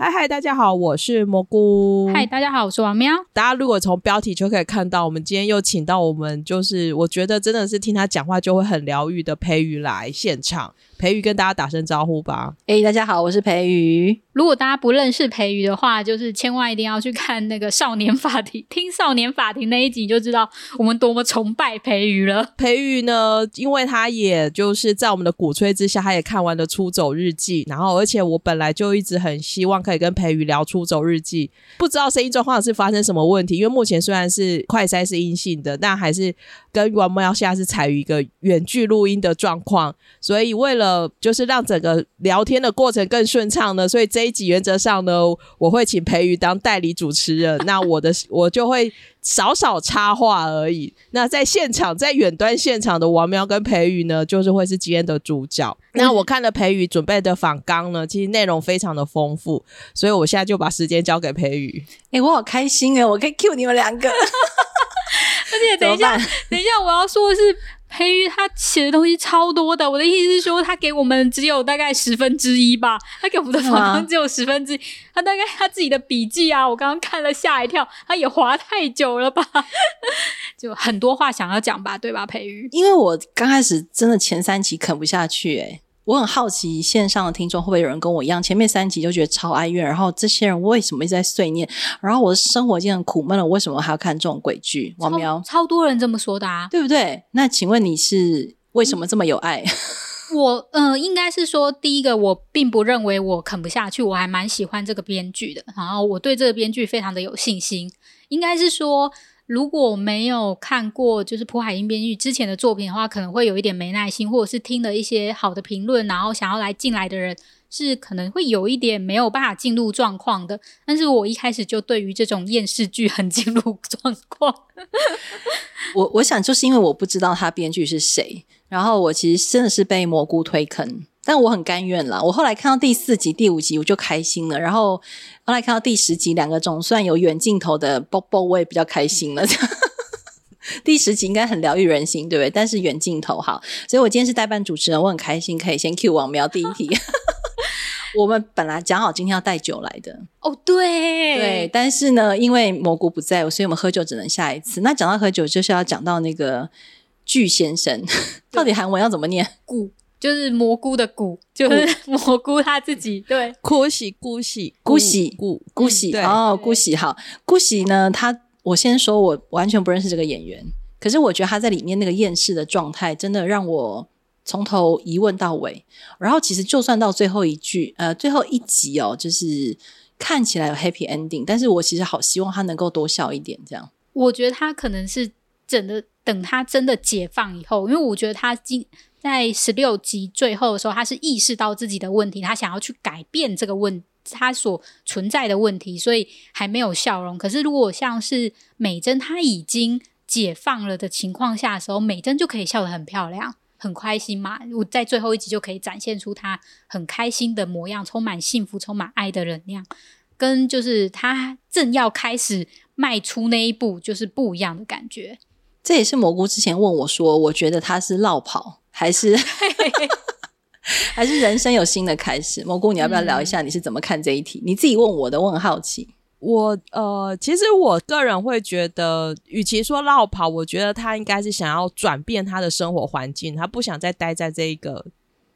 嗨嗨，大家好，我是蘑菇。嗨，大家好，我是王喵。大家如果从标题就可以看到，我们今天又请到我们，就是我觉得真的是听他讲话就会很疗愈的培瑜来现场。培瑜跟大家打声招呼吧。哎、欸，大家好，我是培瑜。如果大家不认识培瑜的话，就是千万一定要去看那个少年法庭，听少年法庭那一集，就知道我们多么崇拜培瑜了。培瑜呢，因为他也就是在我们的鼓吹之下，他也看完了《出走日记》，然后而且我本来就一直很希望可以跟培瑜聊《出走日记》，不知道声音状况是发生什么问题，因为目前虽然是快筛是阴性的，但还是跟王梦瑶现在是采于一个远距录音的状况，所以为了呃，就是让整个聊天的过程更顺畅呢，所以这一集原则上呢，我会请培瑜当代理主持人，那我的我就会少少插话而已。那在现场，在远端现场的王喵跟培瑜呢，就是会是今天的主角。那我看了培瑜准备的访纲呢，其实内容非常的丰富，所以我现在就把时间交给培瑜。哎、欸，我好开心哎，我可以 cue 你们两个。而且等一下，等一下，我要说的是。培瑜他写的东西超多的，我的意思是说，他给我们只有大概十分之一吧，他给我们的访纲只有十分之一，他大概他自己的笔记啊，我刚刚看了吓一跳，他也滑太久了吧，就很多话想要讲吧，对吧，培瑜？因为我刚开始真的前三期啃不下去、欸，诶我很好奇，线上的听众会不会有人跟我一样，前面三集就觉得超哀怨，然后这些人为什么一直在碎念？然后我的生活已经很苦闷了，为什么还要看这种鬼剧？王喵，超多人这么说的啊，对不对？那请问你是为什么这么有爱？嗯、我嗯、呃，应该是说，第一个，我并不认为我啃不下去，我还蛮喜欢这个编剧的，然后我对这个编剧非常的有信心，应该是说。如果没有看过就是朴海英编剧之前的作品的话，可能会有一点没耐心，或者是听了一些好的评论，然后想要来进来的人是可能会有一点没有办法进入状况的。但是我一开始就对于这种厌世剧很进入状况。我我想就是因为我不知道他编剧是谁，然后我其实真的是被蘑菇推坑。但我很甘愿啦，我后来看到第四集、第五集，我就开心了。然后后来看到第十集，两个总算有远镜头的 bo，我也比较开心了。第十集应该很疗愈人心，对不对？但是远镜头好，所以我今天是代班主持人，我很开心可以先 cue 王苗第一题。我们本来讲好今天要带酒来的哦，对对，但是呢，因为蘑菇不在，所以我们喝酒只能下一次。那讲到喝酒，就是要讲到那个巨先生，到底韩文要怎么念？古。就是蘑菇的菇，就是 蘑菇他自己 对。姑喜姑喜姑喜姑姑喜哦，姑喜好，姑喜呢？他我先说，我完全不认识这个演员，可是我觉得他在里面那个厌世的状态，真的让我从头疑问到尾。然后其实就算到最后一句，呃，最后一集哦，就是看起来有 happy ending，但是我其实好希望他能够多笑一点，这样。我觉得他可能是整的等他真的解放以后，因为我觉得他今。在十六集最后的时候，他是意识到自己的问题，他想要去改变这个问他所存在的问题，所以还没有笑容。可是如果像是美珍，他已经解放了的情况下的时候，美珍就可以笑得很漂亮、很开心嘛。我在最后一集就可以展现出他很开心的模样，充满幸福、充满爱的能量，跟就是他正要开始迈出那一步，就是不一样的感觉。这也是蘑菇之前问我说，我觉得他是落跑。还是 还是人生有新的开始，蘑菇，你要不要聊一下你是怎么看这一题？嗯、你自己问我的，我很好奇。我呃，其实我个人会觉得，与其说落跑，我觉得他应该是想要转变他的生活环境，他不想再待在这一个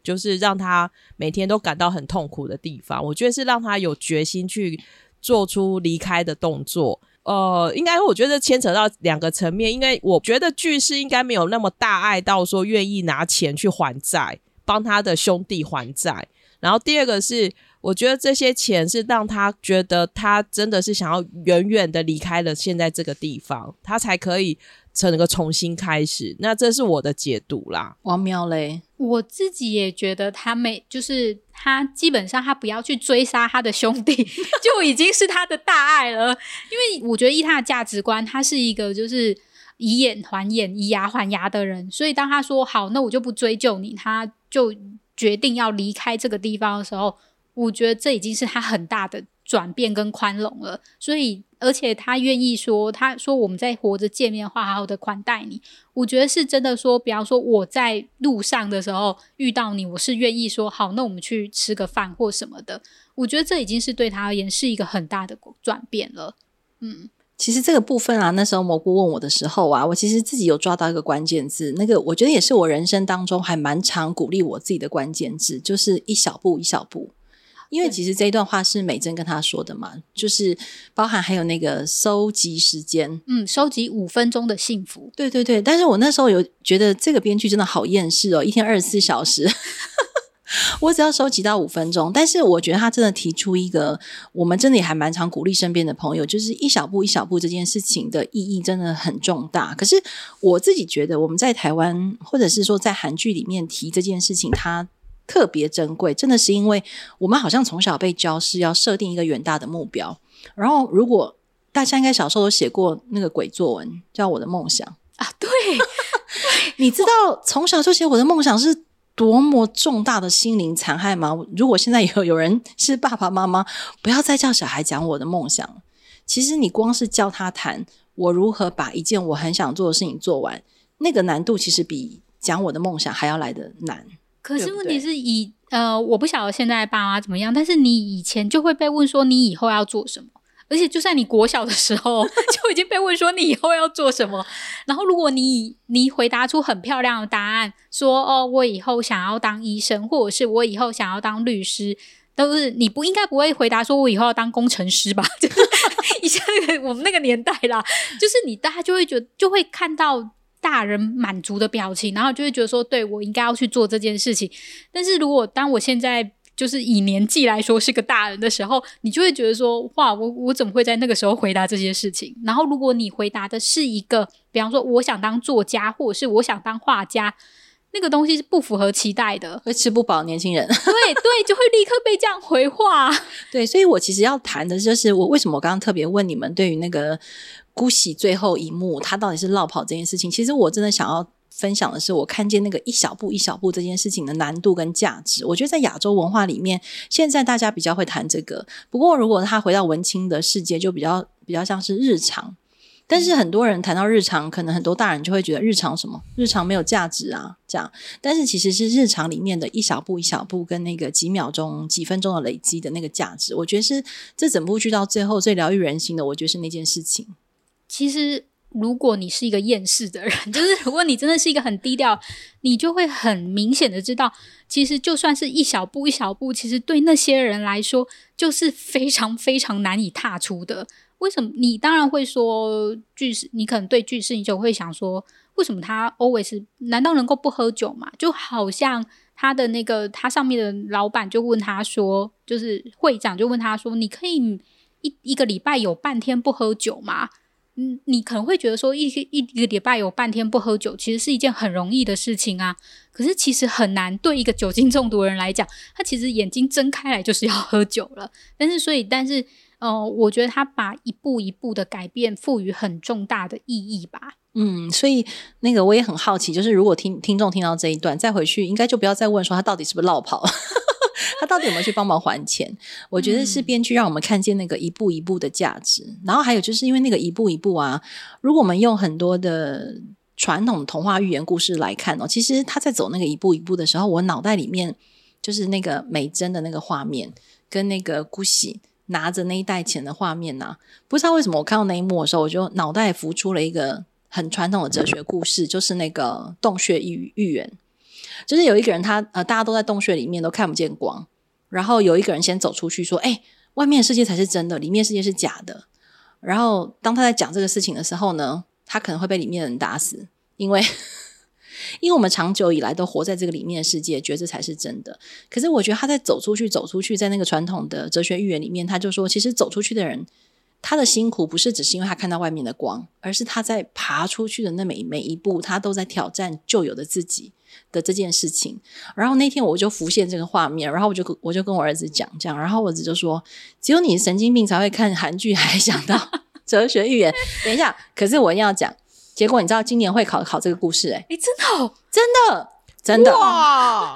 就是让他每天都感到很痛苦的地方。我觉得是让他有决心去做出离开的动作。呃，应该我觉得牵扯到两个层面，因为我觉得巨师应该没有那么大爱到说愿意拿钱去还债，帮他的兄弟还债。然后第二个是，我觉得这些钱是让他觉得他真的是想要远远的离开了现在这个地方，他才可以。成个重新开始，那这是我的解读啦。王苗嘞，我自己也觉得他没，就是他基本上他不要去追杀他的兄弟，就已经是他的大爱了。因为我觉得依他的价值观，他是一个就是以眼还眼、以牙还牙的人。所以当他说好，那我就不追究你，他就决定要离开这个地方的时候，我觉得这已经是他很大的转变跟宽容了。所以。而且他愿意说，他说我们在活着见面的话，好好的款待你。我觉得是真的说，比方说我在路上的时候遇到你，我是愿意说好，那我们去吃个饭或什么的。我觉得这已经是对他而言是一个很大的转变了。嗯。其实这个部分啊，那时候蘑菇问我的时候啊，我其实自己有抓到一个关键字，那个我觉得也是我人生当中还蛮常鼓励我自己的关键字，就是一小步一小步。因为其实这一段话是美珍跟他说的嘛，就是包含还有那个收集时间，嗯，收集五分钟的幸福。对对对，但是我那时候有觉得这个编剧真的好厌世哦，一天二十四小时。我只要收集到五分钟，但是我觉得他真的提出一个，我们真的也还蛮常鼓励身边的朋友，就是一小步一小步这件事情的意义真的很重大。可是我自己觉得，我们在台湾或者是说在韩剧里面提这件事情，它特别珍贵，真的是因为我们好像从小被教是要设定一个远大的目标。然后，如果大家应该小时候都写过那个鬼作文，叫《我的梦想》啊，对，你知道从小就写我的梦想是。多么重大的心灵残害吗？如果现在有有人是爸爸妈妈，不要再叫小孩讲我的梦想。其实你光是教他谈我如何把一件我很想做的事情做完，那个难度其实比讲我的梦想还要来得难。可是问题是以，以呃，我不晓得现在爸妈怎么样，但是你以前就会被问说你以后要做什么。而且就算你国小的时候 就已经被问说你以后要做什么，然后如果你你回答出很漂亮的答案，说哦，我以后想要当医生，或者是我以后想要当律师，都是你不应该不会回答说我以后要当工程师吧？就是 以前那个我们那个年代啦，就是你大家就会觉得就会看到大人满足的表情，然后就会觉得说对，我应该要去做这件事情。但是如果当我现在。就是以年纪来说是个大人的时候，你就会觉得说，哇，我我怎么会在那个时候回答这些事情？然后如果你回答的是一个，比方说我想当作家，或者是我想当画家，那个东西是不符合期待的，会吃不饱年轻人。对对，就会立刻被这样回话。对，所以我其实要谈的就是，我为什么我刚刚特别问你们对于那个姑喜最后一幕他到底是落跑这件事情，其实我真的想要。分享的是我看见那个一小步一小步这件事情的难度跟价值。我觉得在亚洲文化里面，现在大家比较会谈这个。不过，如果他回到文青的世界，就比较比较像是日常。但是很多人谈到日常，可能很多大人就会觉得日常什么？日常没有价值啊，这样。但是其实是日常里面的一小步一小步，跟那个几秒钟、几分钟的累积的那个价值，我觉得是这整部剧到最后最疗愈人心的。我觉得是那件事情。其实。如果你是一个厌世的人，就是如果你真的是一个很低调，你就会很明显的知道，其实就算是一小步一小步，其实对那些人来说就是非常非常难以踏出的。为什么？你当然会说句式，你可能对句式，你就会想说，为什么他 always 难道能够不喝酒吗？就好像他的那个他上面的老板就问他说，就是会长就问他说，你可以一一个礼拜有半天不喝酒吗？嗯，你可能会觉得说一个一个礼拜有半天不喝酒，其实是一件很容易的事情啊。可是其实很难，对一个酒精中毒的人来讲，他其实眼睛睁开来就是要喝酒了。但是，所以，但是，呃，我觉得他把一步一步的改变赋予很重大的意义吧。嗯，所以那个我也很好奇，就是如果听听众听到这一段，再回去应该就不要再问说他到底是不是落跑。他到底有没有去帮忙还钱？我觉得是编剧让我们看见那个一步一步的价值。嗯、然后还有就是因为那个一步一步啊，如果我们用很多的传统童话寓言故事来看哦，其实他在走那个一步一步的时候，我脑袋里面就是那个美珍的那个画面，跟那个姑喜拿着那一袋钱的画面呐、啊。不知道为什么我看到那一幕的时候，我就脑袋浮出了一个很传统的哲学故事，就是那个洞穴寓寓言。就是有一个人他，呃，大家都在洞穴里面都看不见光，然后有一个人先走出去说：“哎，外面的世界才是真的，里面世界是假的。”然后当他在讲这个事情的时候呢，他可能会被里面的人打死，因为 因为我们长久以来都活在这个里面的世界，觉得这才是真的。可是我觉得他在走出去，走出去，在那个传统的哲学寓言里面，他就说，其实走出去的人，他的辛苦不是只是因为他看到外面的光，而是他在爬出去的那每每一步，他都在挑战旧有的自己。的这件事情，然后那天我就浮现这个画面，然后我就我就跟我儿子讲这样，然后我儿子就说：“只有你神经病才会看韩剧，还想到 哲学寓言。”等一下，可是我一定要讲，结果你知道今年会考考这个故事、欸？诶，诶真的、哦，真的，真的哇！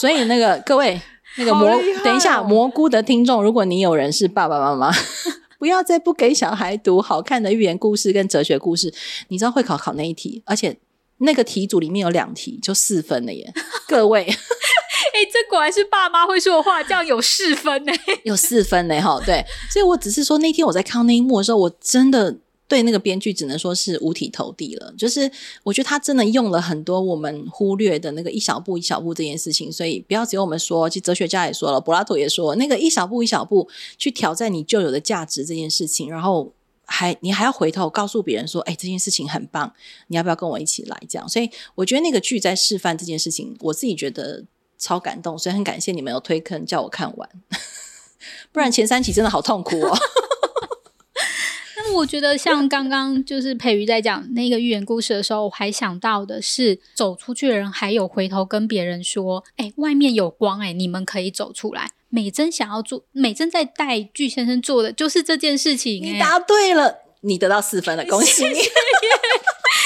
所以那个各位那个蘑，哦、等一下蘑菇的听众，如果你有人是爸爸妈妈，不要再不给小孩读好看的寓言故事跟哲学故事，你知道会考考那一题，而且。那个题组里面有两题，就四分了耶！各位，哎、欸，这果然是爸妈会说的话，这样有四分呢，有四分呢，哈，对。所以我只是说，那天我在看那一幕的时候，我真的对那个编剧只能说是五体投地了。就是我觉得他真的用了很多我们忽略的那个一小步一小步这件事情。所以不要只有我们说，其实哲学家也说了，柏拉图也说，那个一小步一小步去挑战你旧有的价值这件事情，然后。还你还要回头告诉别人说，哎，这件事情很棒，你要不要跟我一起来？这样，所以我觉得那个剧在示范这件事情，我自己觉得超感动，所以很感谢你们有推坑叫我看完，不然前三集真的好痛苦哦。那我觉得像刚刚就是培瑜在讲那个寓言故事的时候，我还想到的是走出去的人还有回头跟别人说，哎，外面有光，哎，你们可以走出来。美珍想要做，美珍在带具先生做的就是这件事情。你答对了，你得到四分了，恭喜你！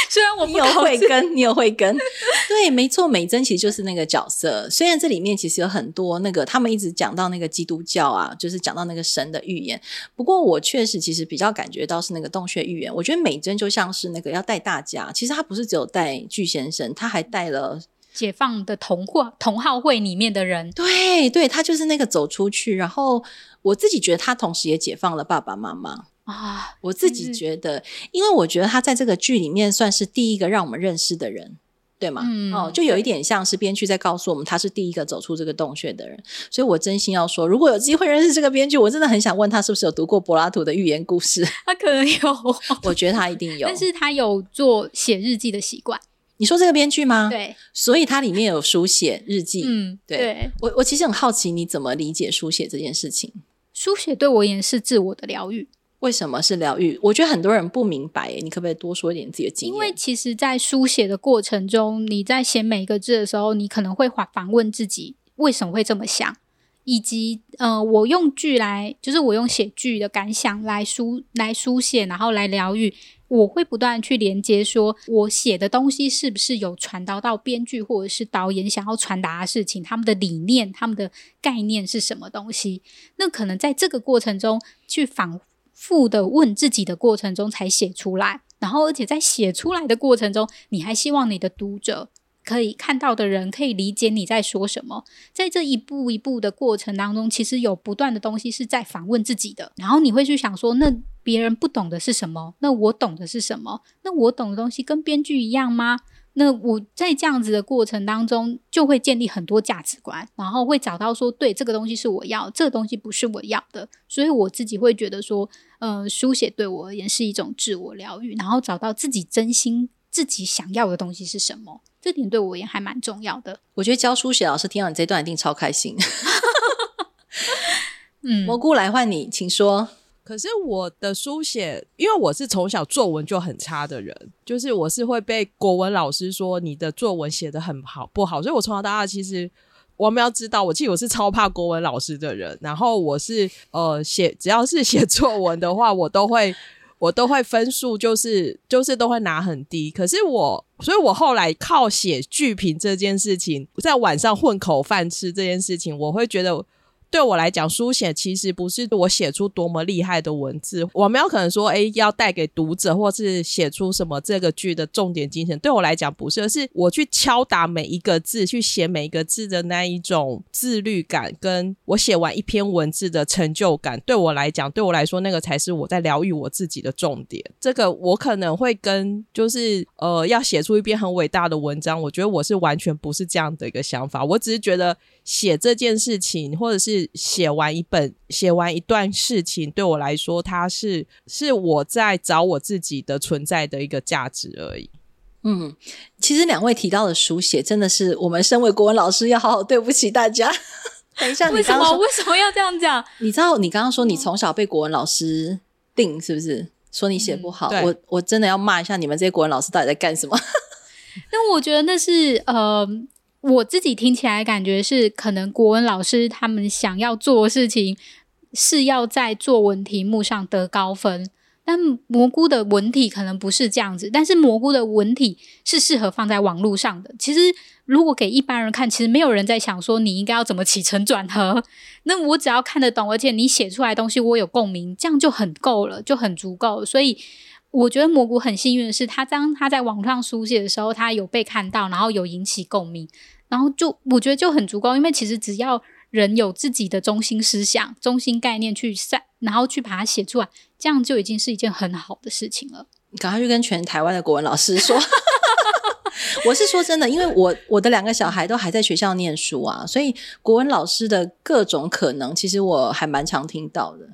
虽然我不你有慧根，你有慧根，对，没错，美珍其实就是那个角色。虽然这里面其实有很多那个，他们一直讲到那个基督教啊，就是讲到那个神的预言。不过我确实其实比较感觉到是那个洞穴预言。我觉得美珍就像是那个要带大家，其实她不是只有带巨先生，她还带了。解放的同话同好会里面的人，对对，他就是那个走出去，然后我自己觉得他同时也解放了爸爸妈妈啊。我自己觉得，嗯、因为我觉得他在这个剧里面算是第一个让我们认识的人，对吗？嗯、哦，就有一点像是编剧在告诉我们，他是第一个走出这个洞穴的人。所以我真心要说，如果有机会认识这个编剧，我真的很想问他是不是有读过柏拉图的寓言故事？他可能有，我觉得他一定有，但是他有做写日记的习惯。你说这个编剧吗？对，所以它里面有书写日记。嗯，对，对我我其实很好奇，你怎么理解书写这件事情？书写对我而言是自我的疗愈。为什么是疗愈？我觉得很多人不明白，你可不可以多说一点自己的经验？因为其实，在书写的过程中，你在写每一个字的时候，你可能会反反问自己为什么会这么想，以及呃，我用句来，就是我用写句的感想来书来书写，然后来疗愈。我会不断去连接，说我写的东西是不是有传达到编剧或者是导演想要传达的事情，他们的理念、他们的概念是什么东西？那可能在这个过程中去反复的问自己的过程中才写出来，然后而且在写出来的过程中，你还希望你的读者可以看到的人可以理解你在说什么。在这一步一步的过程当中，其实有不断的东西是在反问自己的，然后你会去想说那。别人不懂的是什么？那我懂的是什么？那我懂的东西跟编剧一样吗？那我在这样子的过程当中，就会建立很多价值观，然后会找到说，对，这个东西是我要，这个东西不是我要的。所以我自己会觉得说，呃，书写对我而言是一种自我疗愈，然后找到自己真心自己想要的东西是什么，这点对我而言还蛮重要的。我觉得教书写老师听到你这段一定超开心。嗯，蘑菇来换你，请说。可是我的书写，因为我是从小作文就很差的人，就是我是会被国文老师说你的作文写的很好不好，所以我从小到大其实我们要知道，我其实我是超怕国文老师的人。然后我是呃写只要是写作文的话，我都会我都会分数就是就是都会拿很低。可是我，所以我后来靠写剧评这件事情，在晚上混口饭吃这件事情，我会觉得。对我来讲，书写其实不是我写出多么厉害的文字。我没有可能说，诶，要带给读者，或是写出什么这个剧的重点精神。对我来讲，不是，而是我去敲打每一个字，去写每一个字的那一种自律感，跟我写完一篇文字的成就感。对我来讲，对我来说，那个才是我在疗愈我自己的重点。这个我可能会跟就是呃，要写出一篇很伟大的文章，我觉得我是完全不是这样的一个想法。我只是觉得写这件事情，或者是写完一本，写完一段事情，对我来说，它是是我在找我自己的存在的一个价值而已。嗯，其实两位提到的书写，真的是我们身为国文老师要好好对不起大家。等一下，为什么为什么要这样讲？你知道你刚刚说你从小被国文老师定是不是？说你写不好，嗯、我我真的要骂一下你们这些国文老师到底在干什么？那我觉得那是呃。我自己听起来感觉是，可能国文老师他们想要做的事情是要在作文题目上得高分，但蘑菇的文体可能不是这样子。但是蘑菇的文体是适合放在网络上的。其实如果给一般人看，其实没有人在想说你应该要怎么起承转合。那我只要看得懂，而且你写出来东西我有共鸣，这样就很够了，就很足够。所以我觉得蘑菇很幸运的是，他当他在网上书写的时候，他有被看到，然后有引起共鸣。然后就我觉得就很足够，因为其实只要人有自己的中心思想、中心概念去散，然后去把它写出来，这样就已经是一件很好的事情了。你赶快去跟全台湾的国文老师说。我是说真的，因为我我的两个小孩都还在学校念书啊，所以国文老师的各种可能，其实我还蛮常听到的。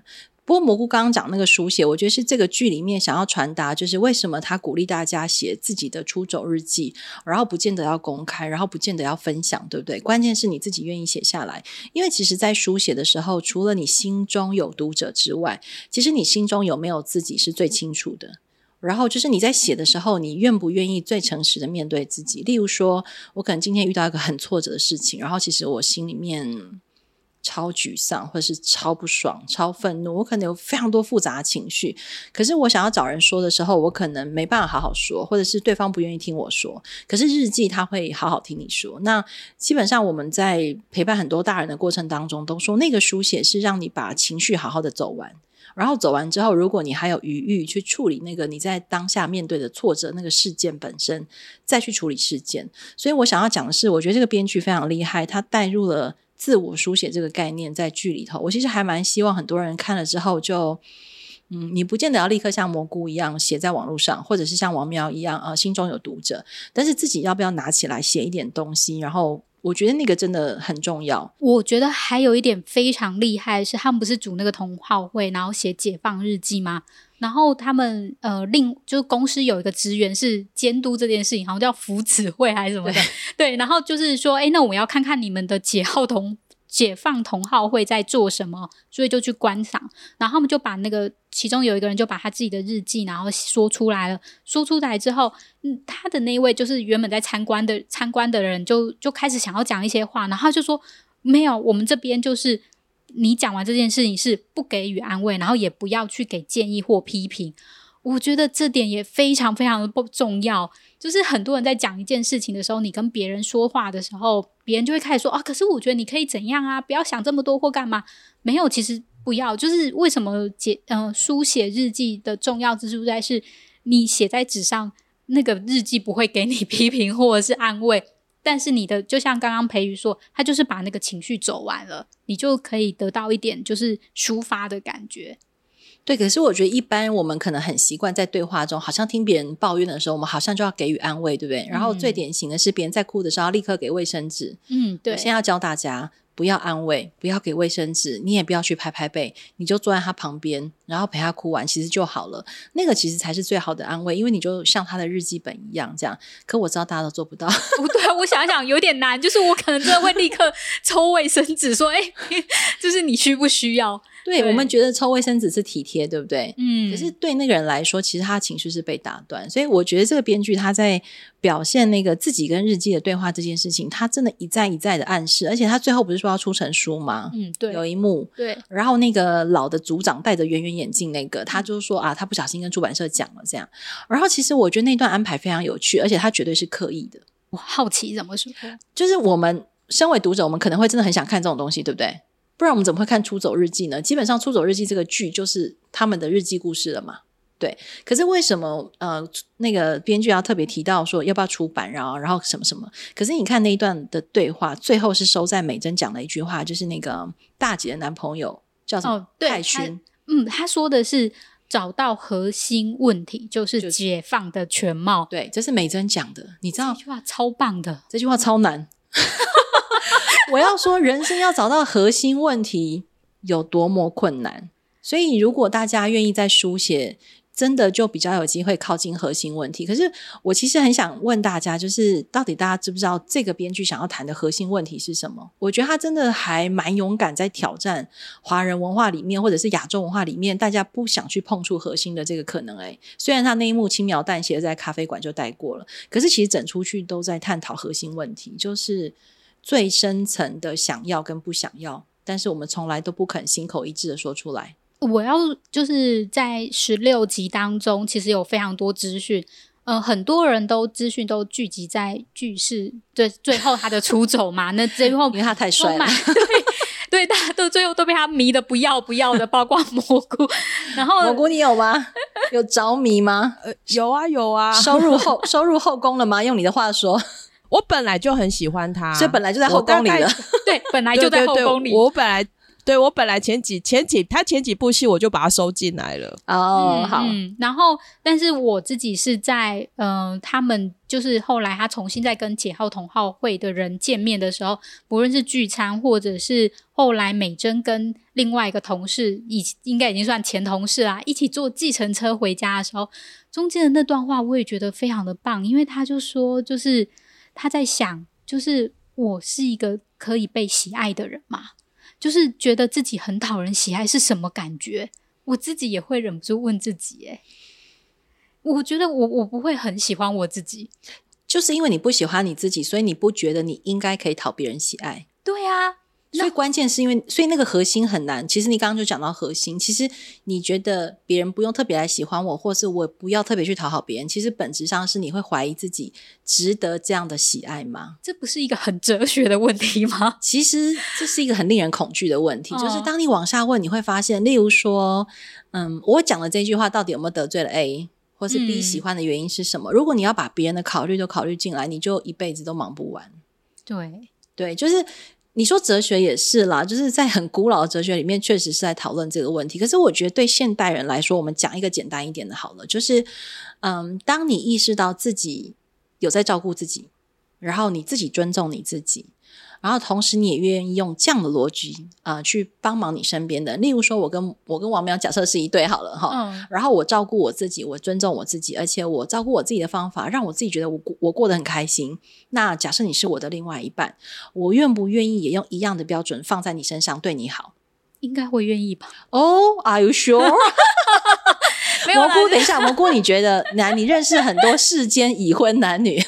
不过蘑菇刚刚讲那个书写，我觉得是这个剧里面想要传达，就是为什么他鼓励大家写自己的出走日记，然后不见得要公开，然后不见得要分享，对不对？关键是你自己愿意写下来，因为其实，在书写的时候，除了你心中有读者之外，其实你心中有没有自己是最清楚的。然后就是你在写的时候，你愿不愿意最诚实的面对自己？例如说，我可能今天遇到一个很挫折的事情，然后其实我心里面超沮丧，或者是超不爽、超愤怒，我可能有非常多复杂的情绪。可是我想要找人说的时候，我可能没办法好好说，或者是对方不愿意听我说。可是日记他会好好听你说。那基本上我们在陪伴很多大人的过程当中，都说那个书写是让你把情绪好好的走完。然后走完之后，如果你还有余裕去处理那个你在当下面对的挫折，那个事件本身，再去处理事件。所以我想要讲的是，我觉得这个编剧非常厉害，他带入了自我书写这个概念在剧里头。我其实还蛮希望很多人看了之后就，嗯，你不见得要立刻像蘑菇一样写在网络上，或者是像王苗一样，呃，心中有读者，但是自己要不要拿起来写一点东西，然后。我觉得那个真的很重要。我觉得还有一点非常厉害是，他们不是组那个同好会，然后写解放日记吗？然后他们呃，另就是公司有一个职员是监督这件事情，好像叫福祉会还是什么的。对，对，然后就是说，哎，那我要看看你们的解号同解放同好会在做什么，所以就去观赏。然后他们就把那个。其中有一个人就把他自己的日记，然后说出来了。说出来之后，嗯，他的那位就是原本在参观的参观的人就，就开始想要讲一些话，然后就说：“没有，我们这边就是你讲完这件事情是不给予安慰，然后也不要去给建议或批评。”我觉得这点也非常非常的不重要。就是很多人在讲一件事情的时候，你跟别人说话的时候，别人就会开始说：“啊，可是我觉得你可以怎样啊？不要想这么多或干嘛？”没有，其实。不要，就是为什么写嗯、呃、书写日记的重要之处在是，你写在纸上，那个日记不会给你 批评或者是安慰，但是你的就像刚刚培瑜说，他就是把那个情绪走完了，你就可以得到一点就是抒发的感觉。对，可是我觉得一般我们可能很习惯在对话中，好像听别人抱怨的时候，我们好像就要给予安慰，对不对？嗯、然后最典型的是别人在哭的时候，要立刻给卫生纸。嗯，对。我现在要教大家。不要安慰，不要给卫生纸，你也不要去拍拍背，你就坐在他旁边，然后陪他哭完，其实就好了。那个其实才是最好的安慰，因为你就像他的日记本一样这样。可我知道大家都做不到，不对，我想想有点难，就是我可能真的会立刻抽卫生纸，说：“哎，就是你需不需要？”对，对我们觉得抽卫生纸是体贴，对不对？嗯。可是对那个人来说，其实他的情绪是被打断，所以我觉得这个编剧他在表现那个自己跟日记的对话这件事情，他真的一再一再的暗示，而且他最后不是说要出成书吗？嗯，对。有一幕，对。然后那个老的组长带着圆圆眼镜，那个他就说啊，他不小心跟出版社讲了这样。然后其实我觉得那段安排非常有趣，而且他绝对是刻意的。我好奇怎么说？就是我们身为读者，我们可能会真的很想看这种东西，对不对？不然我们怎么会看《出走日记》呢？基本上，《出走日记》这个剧就是他们的日记故事了嘛。对，可是为什么呃那个编剧要特别提到说要不要出版，然后然后什么什么？可是你看那一段的对话，最后是收在美珍讲的一句话，就是那个大姐的男朋友叫什么？哦，对，泰勋。嗯，他说的是找到核心问题，就是解放的全貌。对，这是美珍讲的，你知道这句话超棒的，这句话超难。我要说，人生要找到核心问题有多么困难，所以如果大家愿意在书写，真的就比较有机会靠近核心问题。可是我其实很想问大家，就是到底大家知不知道这个编剧想要谈的核心问题是什么？我觉得他真的还蛮勇敢，在挑战华人文化里面或者是亚洲文化里面大家不想去碰触核心的这个可能。诶，虽然他那一幕轻描淡写在咖啡馆就带过了，可是其实整出去都在探讨核心问题，就是。最深层的想要跟不想要，但是我们从来都不肯心口一致的说出来。我要就是在十六集当中，其实有非常多资讯，呃，很多人都资讯都聚集在句式，最，最后他的出走嘛，那最后 因为他太帅了，对，对，大家都最后都被他迷的不要不要的，包括蘑菇。然后蘑菇，你有吗？有着迷吗？呃，有啊有啊，收入后 收入后宫了吗？用你的话说。我本来就很喜欢他，所以本来就在后宫里了。对，本来就在后宫里。对对对，我本来。对，我本来前几前几他前几部戏我就把他收进来了哦，好，嗯，然后但是我自己是在嗯、呃，他们就是后来他重新再跟桀顥同好会的人见面的时候，不论是聚餐或者是后来美珍跟另外一个同事，已应该已经算前同事啦，一起坐计程车回家的时候，中间的那段话我也觉得非常的棒，因为他就说，就是他在想，就是我是一个可以被喜爱的人嘛。就是觉得自己很讨人喜爱是什么感觉？我自己也会忍不住问自己，诶，我觉得我我不会很喜欢我自己，就是因为你不喜欢你自己，所以你不觉得你应该可以讨别人喜爱。对啊。所以关键是因为，所以那个核心很难。其实你刚刚就讲到核心，其实你觉得别人不用特别来喜欢我，或是我不要特别去讨好别人，其实本质上是你会怀疑自己值得这样的喜爱吗？这不是一个很哲学的问题吗？其实这是一个很令人恐惧的问题。就是当你往下问，你会发现，例如说，嗯，我讲的这句话到底有没有得罪了 A，或是 B 喜欢的原因是什么？嗯，如果你要把别人的考虑都考虑进来，你就一辈子都忙不完。对对，就是。你说哲学也是啦，就是在很古老的哲学里面，确实是在讨论这个问题。可是我觉得对现代人来说，我们讲一个简单一点的好了，就是，嗯，当你意识到自己有在照顾自己，然后你自己尊重你自己。然后同时，你也愿意用这样的逻辑啊、呃，去帮忙你身边的。例如说，我跟我跟王苗假设是一对好了哈，嗯，然后我照顾我自己，我尊重我自己，而且我照顾我自己的方法，让我自己觉得我我过得很开心。那假设你是我的另外一半，我愿不愿意也用一样的标准放在你身上对你好？应该会愿意吧？哦、oh,，Are you sure？蘑菇，等一下，蘑菇，你觉得？男你认识很多世间已婚男女。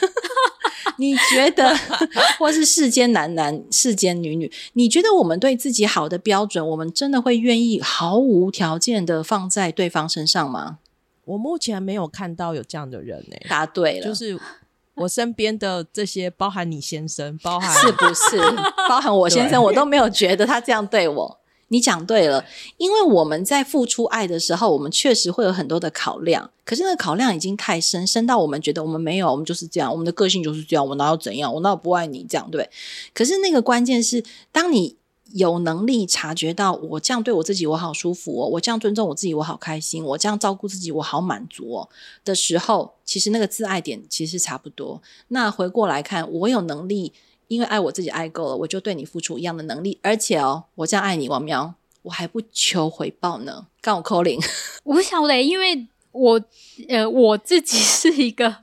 你觉得，或是世间男男、世间女女，你觉得我们对自己好的标准，我们真的会愿意毫无条件的放在对方身上吗？我目前没有看到有这样的人呢、欸。答对了，就是我身边的这些，包含你先生，包含是不是？包含我先生，我都没有觉得他这样对我。你讲对了，因为我们在付出爱的时候，我们确实会有很多的考量。可是那个考量已经太深，深到我们觉得我们没有，我们就是这样，我们的个性就是这样。我哪有怎样？我哪有不爱你这样？对。可是那个关键是，当你有能力察觉到我这样对我自己，我好舒服哦；我这样尊重我自己，我好开心；我这样照顾自己，我好满足哦的时候，其实那个自爱点其实差不多。那回过来看，我有能力。因为爱我自己爱够了，我就对你付出一样的能力，而且哦，我这样爱你，王喵，我还不求回报呢。刚我扣零，我不晓得，因为我呃，我自己是一个，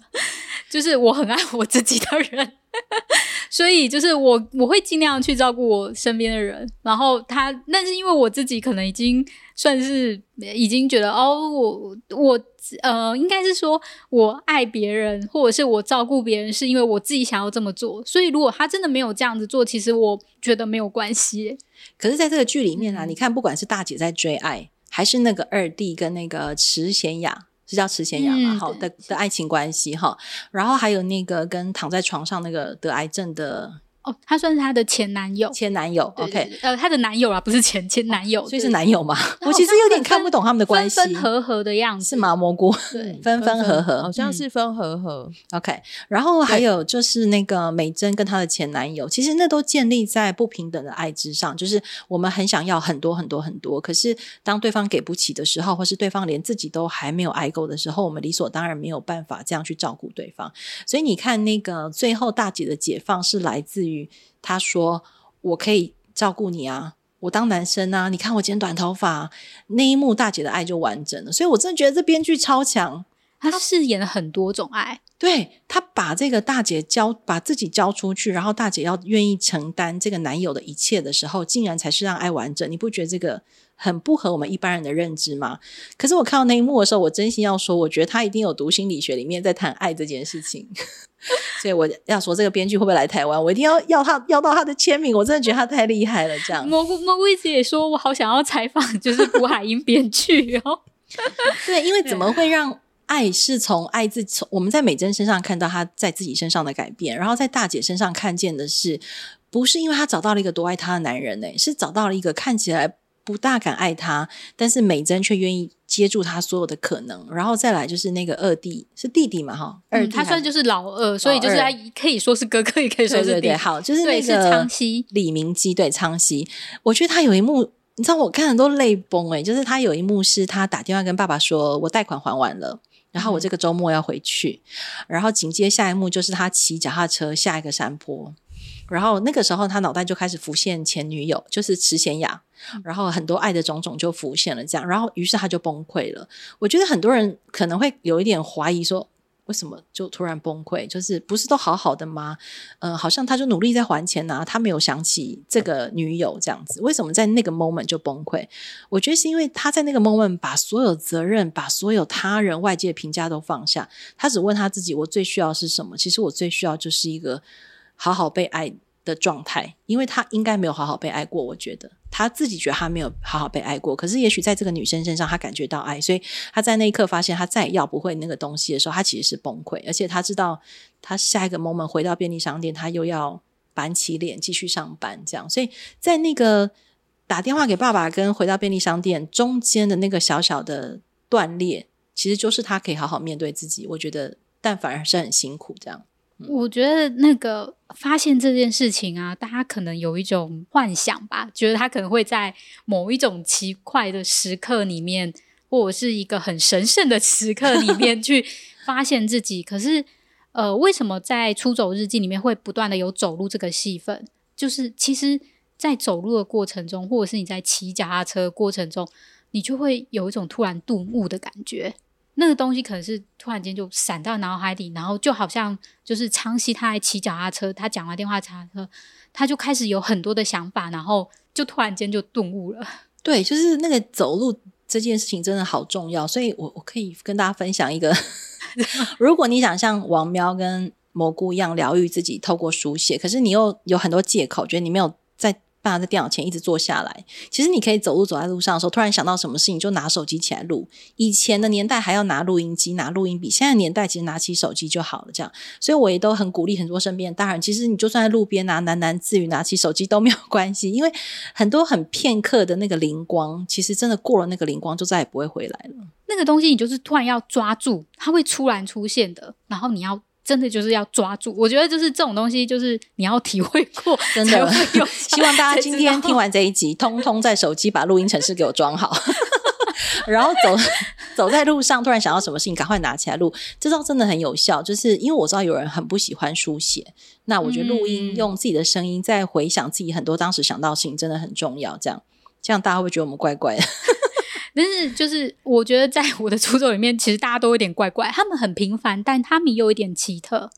就是我很爱我自己的人。所以就是我我会尽量去照顾我身边的人，然后他，但是因为我自己可能已经算是已经觉得哦，我我呃，应该是说我爱别人或者是我照顾别人，是因为我自己想要这么做。所以如果他真的没有这样子做，其实我觉得没有关系。可是在这个剧里面啊，你看，不管是大姐在追爱，还是那个二弟跟那个池贤雅。是叫池贤雅嘛？好、嗯、的的爱情关系哈，然后还有那个跟躺在床上那个得癌症的。哦，他算是他的前男友，前男友，OK，呃，他的男友啊，不是前前男友，哦，所以是男友嘛？我其实有点看不懂他们的关系，分分合合的样子是吗？蘑菇，对，分分合合，好像是分合合，嗯，OK。然后还有就是那个美珍跟她的前男友，其实那都建立在不平等的爱之上，就是我们很想要很多很多很多，可是当对方给不起的时候，或是对方连自己都还没有爱够的时候，我们理所当然没有办法这样去照顾对方。所以你看，那个最后大姐的解放是来自于。他说：“我可以照顾你啊，我当男生啊，你看我剪短头发，那一幕大姐的爱就完整了。所以我真的觉得这编剧超强，他饰演了很多种爱。对，他把这个大姐交，把自己交出去，然后大姐要愿意承担这个男友的一切的时候，竟然才是让爱完整。你不觉得这个很不合我们一般人的认知嘛？可是我看到那一幕的时候，我真心要说，我觉得他一定有读心理学里面在谈爱这件事情。”所以我要说，这个编剧会不会来台湾？我一定要要他要到他的签名。我真的觉得他太厉害了。这样，蘑菇蘑菇一直也说，我好想要采访，就是胡海英编剧哦。对，因为怎么会让爱是从爱自从我们在美珍身上看到她在自己身上的改变，然后在大姐身上看见的是，不是因为她找到了一个多爱她的男人呢？是找到了一个看起来不大敢爱他，但是美珍却愿意。接住他所有的可能，然后再来就是那个二弟是弟弟嘛哈，二弟、嗯、他算就是老二，所以就是他可以说是哥哥，也可以说是弟弟。对对对，好，就是那个苍溪李明基对苍熙，我觉得他有一幕，你知道我看的都泪崩哎，就是他有一幕是他打电话跟爸爸说，我贷款还完了。然后我这个周末要回去，然后紧接下一幕就是他骑脚踏车下一个山坡，然后那个时候他脑袋就开始浮现前女友，就是池贤雅，然后很多爱的种种就浮现了，这样，然后于是他就崩溃了。我觉得很多人可能会有一点怀疑说，为什么就突然崩溃？就是不是都好好的吗？嗯、呃，好像他就努力在还钱啊，他没有想起这个女友这样子。为什么在那个 moment 就崩溃？我觉得是因为他在那个 moment 把所有责任、把所有他人外界评价都放下，他只问他自己：我最需要是什么？其实我最需要就是一个好好被爱的状态，因为他应该没有好好被爱过。我觉得。他自己觉得他没有好好被爱过，可是也许在这个女生身上，他感觉到爱，所以他在那一刻发现他再也要不回那个东西的时候，他其实是崩溃，而且他知道他下一个 moment 回到便利商店，他又要板起脸继续上班，这样，所以在那个打电话给爸爸跟回到便利商店中间的那个小小的断裂，其实就是他可以好好面对自己。我觉得，但反而是很辛苦这样。我觉得那个发现这件事情啊，大家可能有一种幻想吧，觉得他可能会在某一种奇怪的时刻里面，或者是一个很神圣的时刻里 面去发现自己。可是，呃，为什么在《出走日记》里面会不断的有走路这个戏份？就是其实，在走路的过程中，或者是你在骑脚踏车的过程中，你就会有一种突然顿悟的感觉。那个东西可能是突然间就闪到脑海里，然后就好像就是苍溪他还骑脚踏车，他讲完电话查车，他就开始有很多的想法，然后就突然间就顿悟了。对，就是那个走路这件事情真的好重要，所以我我可以跟大家分享一个，如果你想像王喵跟蘑菇一样疗愈自己，透过书写，可是你又有很多借口，觉得你没有在。在电脑前一直坐下来，其实你可以走路走在路上的时候，突然想到什么事情就拿手机起来录。以前的年代还要拿录音机、拿录音笔，现在年代其实拿起手机就好了。这样，所以我也都很鼓励很多身边的大人，其实你就算在路边拿喃喃自语，拿起手机都没有关系，因为很多很片刻的那个灵光，其实真的过了那个灵光就再也不会回来了。那个东西你就是突然要抓住，它会突然出现的，然后你要。真的就是要抓住，我觉得就是这种东西，就是你要体会过，真的。希望大家今天听完这一集，通通在手机把录音程式给我装好，然后走走在路上，突然想到什么事情，赶快拿起来录。这招真的很有效，就是因为我知道有人很不喜欢书写，那我觉得录音用自己的声音再回想自己很多当时想到的事情，真的很重要。这样，这样大家会觉得我们怪怪的？但是，就是我觉得，在我的出走里面，其实大家都有点怪怪。他们很平凡，但他们又有一点奇特。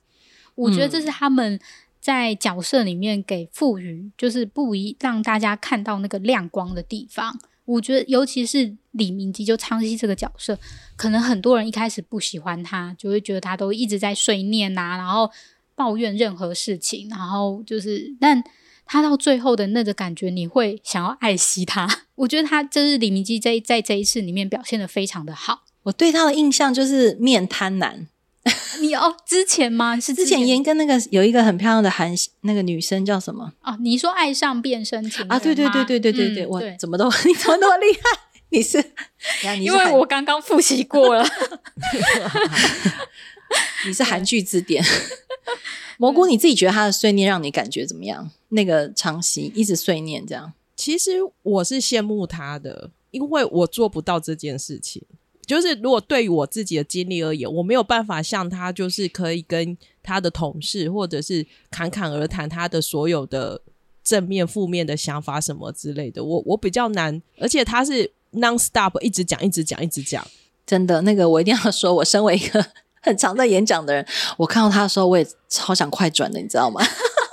我觉得这是他们在角色里面给赋予，就是不一让大家看到那个亮光的地方。我觉得，尤其是李明基就苍溪这个角色，可能很多人一开始不喜欢他，就会觉得他都一直在碎念呐、啊，然后抱怨任何事情，然后就是但。他到最后的那个感觉，你会想要爱惜他。我觉得他就是李明基在在这一次里面表现的非常的好。我对他的印象就是面瘫男。你哦，之前吗？是之前演跟那个有一个很漂亮的韩那个女生叫什么？哦，你说爱上变身情人啊？对对对对对对对，我、嗯、怎么都 你怎么那么厉害？你是，你是因为我刚刚复习过了。你是韩剧字典。蘑菇，你自己觉得他的碎念让你感觉怎么样？那个苍溪一直碎念这样，其实我是羡慕他的，因为我做不到这件事情。就是如果对于我自己的经历而言，我没有办法像他，就是可以跟他的同事或者是侃侃而谈他的所有的正面、负面的想法什么之类的。我我比较难，而且他是 non stop 一直讲、一直讲、一直讲。真的，那个我一定要说，我身为一个。很常在演讲的人，我看到他的时候，我也超想快转的，你知道吗？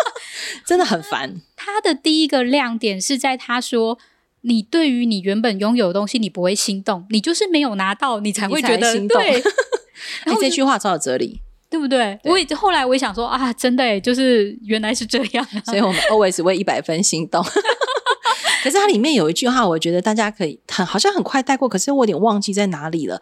真的很烦。他的第一个亮点是在他说：“你对于你原本拥有的东西，你不会心动，你就是没有拿到，你才会觉得心动。”对，然后这句话超有哲理，对不对？对我也后来我也想说啊，真的诶，就是原来是这样，所以我们 always 为一百分心动。可是它里面有一句话，我觉得大家可以很好像很快带过，可是我有点忘记在哪里了。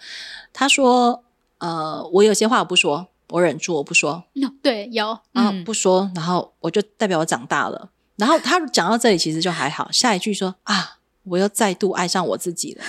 他说。呃，我有些话我不说，我忍住，我不说。No, 对，有啊，嗯、不说，然后我就代表我长大了。然后他讲到这里，其实就还好。下一句说啊，我又再度爱上我自己了。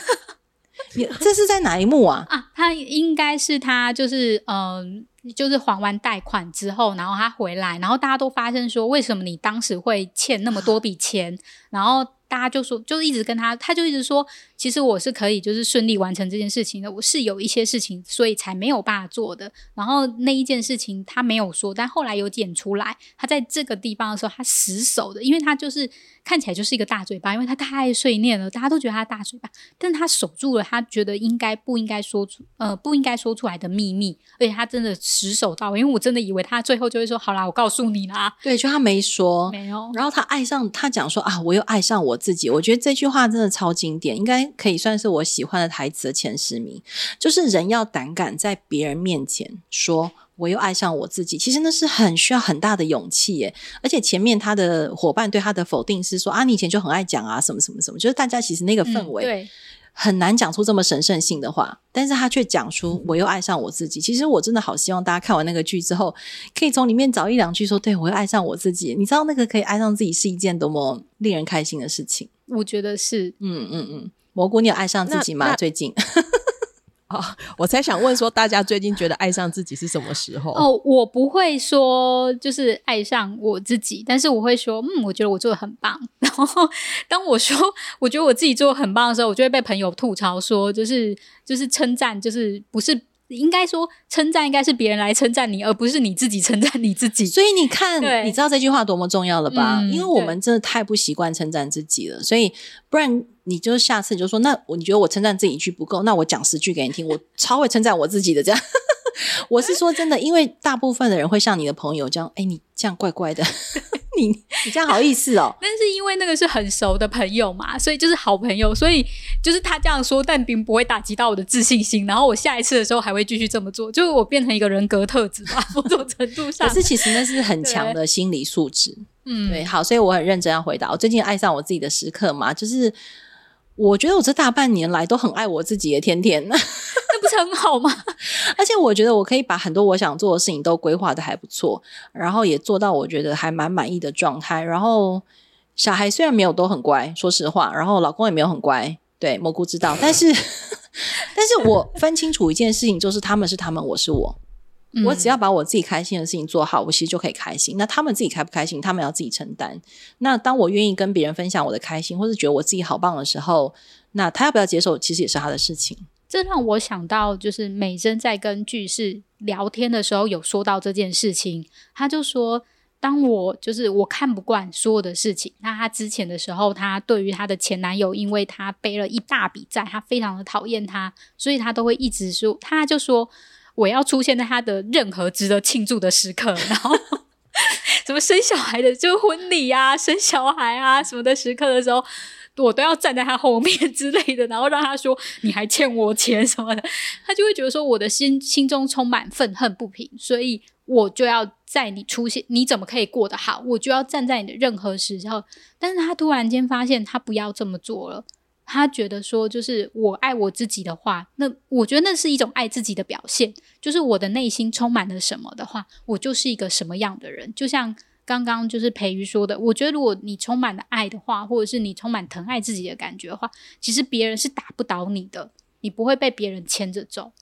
这是在哪一幕啊？啊，他应该是他就是嗯、呃，就是还完贷款之后，然后他回来，然后大家都发现说，为什么你当时会欠那么多笔钱？然后。大家就说，就一直跟他，他就一直说，其实我是可以就是顺利完成这件事情的。我是有一些事情，所以才没有办法做的。然后那一件事情他没有说，但后来有剪出来。他在这个地方的时候，他死守的，因为他就是看起来就是一个大嘴巴，因为他太碎念了，大家都觉得他大嘴巴，但是他守住了他觉得应该不应该说出，呃，不应该说出来的秘密，而且他真的死守到，因为我真的以为他最后就会说，好啦，我告诉你啦。对，就他没说，没有。然后他爱上他讲说啊，我又爱上我自己，我觉得这句话真的超经典，应该可以算是我喜欢的台词的前十名。就是人要胆敢在别人面前说我又爱上我自己，其实那是很需要很大的勇气耶。而且前面他的伙伴对他的否定是说啊，你以前就很爱讲啊，什么什么什么，就是大家其实那个氛围、嗯、对。很难讲出这么神圣性的话，但是他却讲出我又爱上我自己。其实我真的好希望大家看完那个剧之后，可以从里面找一两句说，对，我又爱上我自己。你知道那个可以爱上自己是一件多么令人开心的事情？我觉得是，嗯嗯嗯。蘑菇，你有爱上自己吗？最近？哦，我才想问说，大家最近觉得爱上自己是什么时候？哦，我不会说就是爱上我自己，但是我会说，嗯，我觉得我做的很棒。然后当我说我觉得我自己做的很棒的时候，我就会被朋友吐槽说，就是就是称赞，就是不是。应该说，称赞应该是别人来称赞你，而不是你自己称赞你自己。所以你看，你知道这句话多么重要了吧？嗯，因为我们真的太不习惯称赞自己了。所以，不然你就下次你就说，那我你觉得我称赞自己一句不够，那我讲十句给你听。我 超会称赞我自己的，这样。我是说真的，因为大部分的人会像你的朋友这样，哎，你这样怪怪的。你你这样好意思哦？但是因为那个是很熟的朋友嘛，所以就是好朋友，所以就是他这样说，但并不会打击到我的自信心。然后我下一次的时候还会继续这么做，就是我变成一个人格特质吧，某种程度上。可是其实那是很强的心理素质。嗯，对，好，所以我很认真要回答。我最近爱上我自己的时刻嘛，就是我觉得我这大半年来都很爱我自己的，天天。不是很好吗？而且我觉得我可以把很多我想做的事情都规划的还不错，然后也做到我觉得还蛮满意的状态。然后小孩虽然没有都很乖，说实话，然后老公也没有很乖，对，蘑菇知道。但是，但是我分清楚一件事情，就是他们是他们，我是我。我只要把我自己开心的事情做好，我其实就可以开心。那他们自己开不开心，他们要自己承担。那当我愿意跟别人分享我的开心，或是觉得我自己好棒的时候，那他要不要接受，其实也是他的事情。这让我想到，就是美珍在跟巨士聊天的时候有说到这件事情。他就说，当我就是我看不惯所有的事情。那她之前的时候，她对于她的前男友，因为他背了一大笔债，她非常的讨厌他，所以她都会一直说，她就说我要出现在他的任何值得庆祝的时刻，然后什么生小孩的，就婚礼啊、生小孩啊什么的时刻的时候。我都要站在他后面之类的，然后让他说你还欠我钱什么的，他就会觉得说我的心心中充满愤恨不平，所以我就要在你出现，你怎么可以过得好？我就要站在你的任何时候。但是他突然间发现他不要这么做了，他觉得说就是我爱我自己的话，那我觉得那是一种爱自己的表现，就是我的内心充满了什么的话，我就是一个什么样的人，就像。刚刚就是培瑜说的，我觉得如果你充满了爱的话，或者是你充满疼爱自己的感觉的话，其实别人是打不倒你的，你不会被别人牵着走。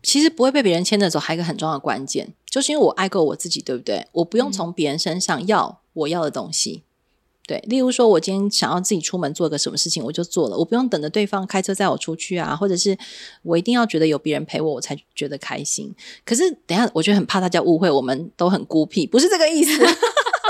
其实不会被别人牵着走，还有一个很重要的关键，就是因为我爱够我自己，对不对？我不用从别人身上要我要的东西。嗯。对，例如说，我今天想要自己出门做个什么事情，我就做了，我不用等着对方开车载我出去啊，或者是我一定要觉得有别人陪我，我才觉得开心。可是，等下，我觉得很怕大家误会，我们都很孤僻，不是这个意思。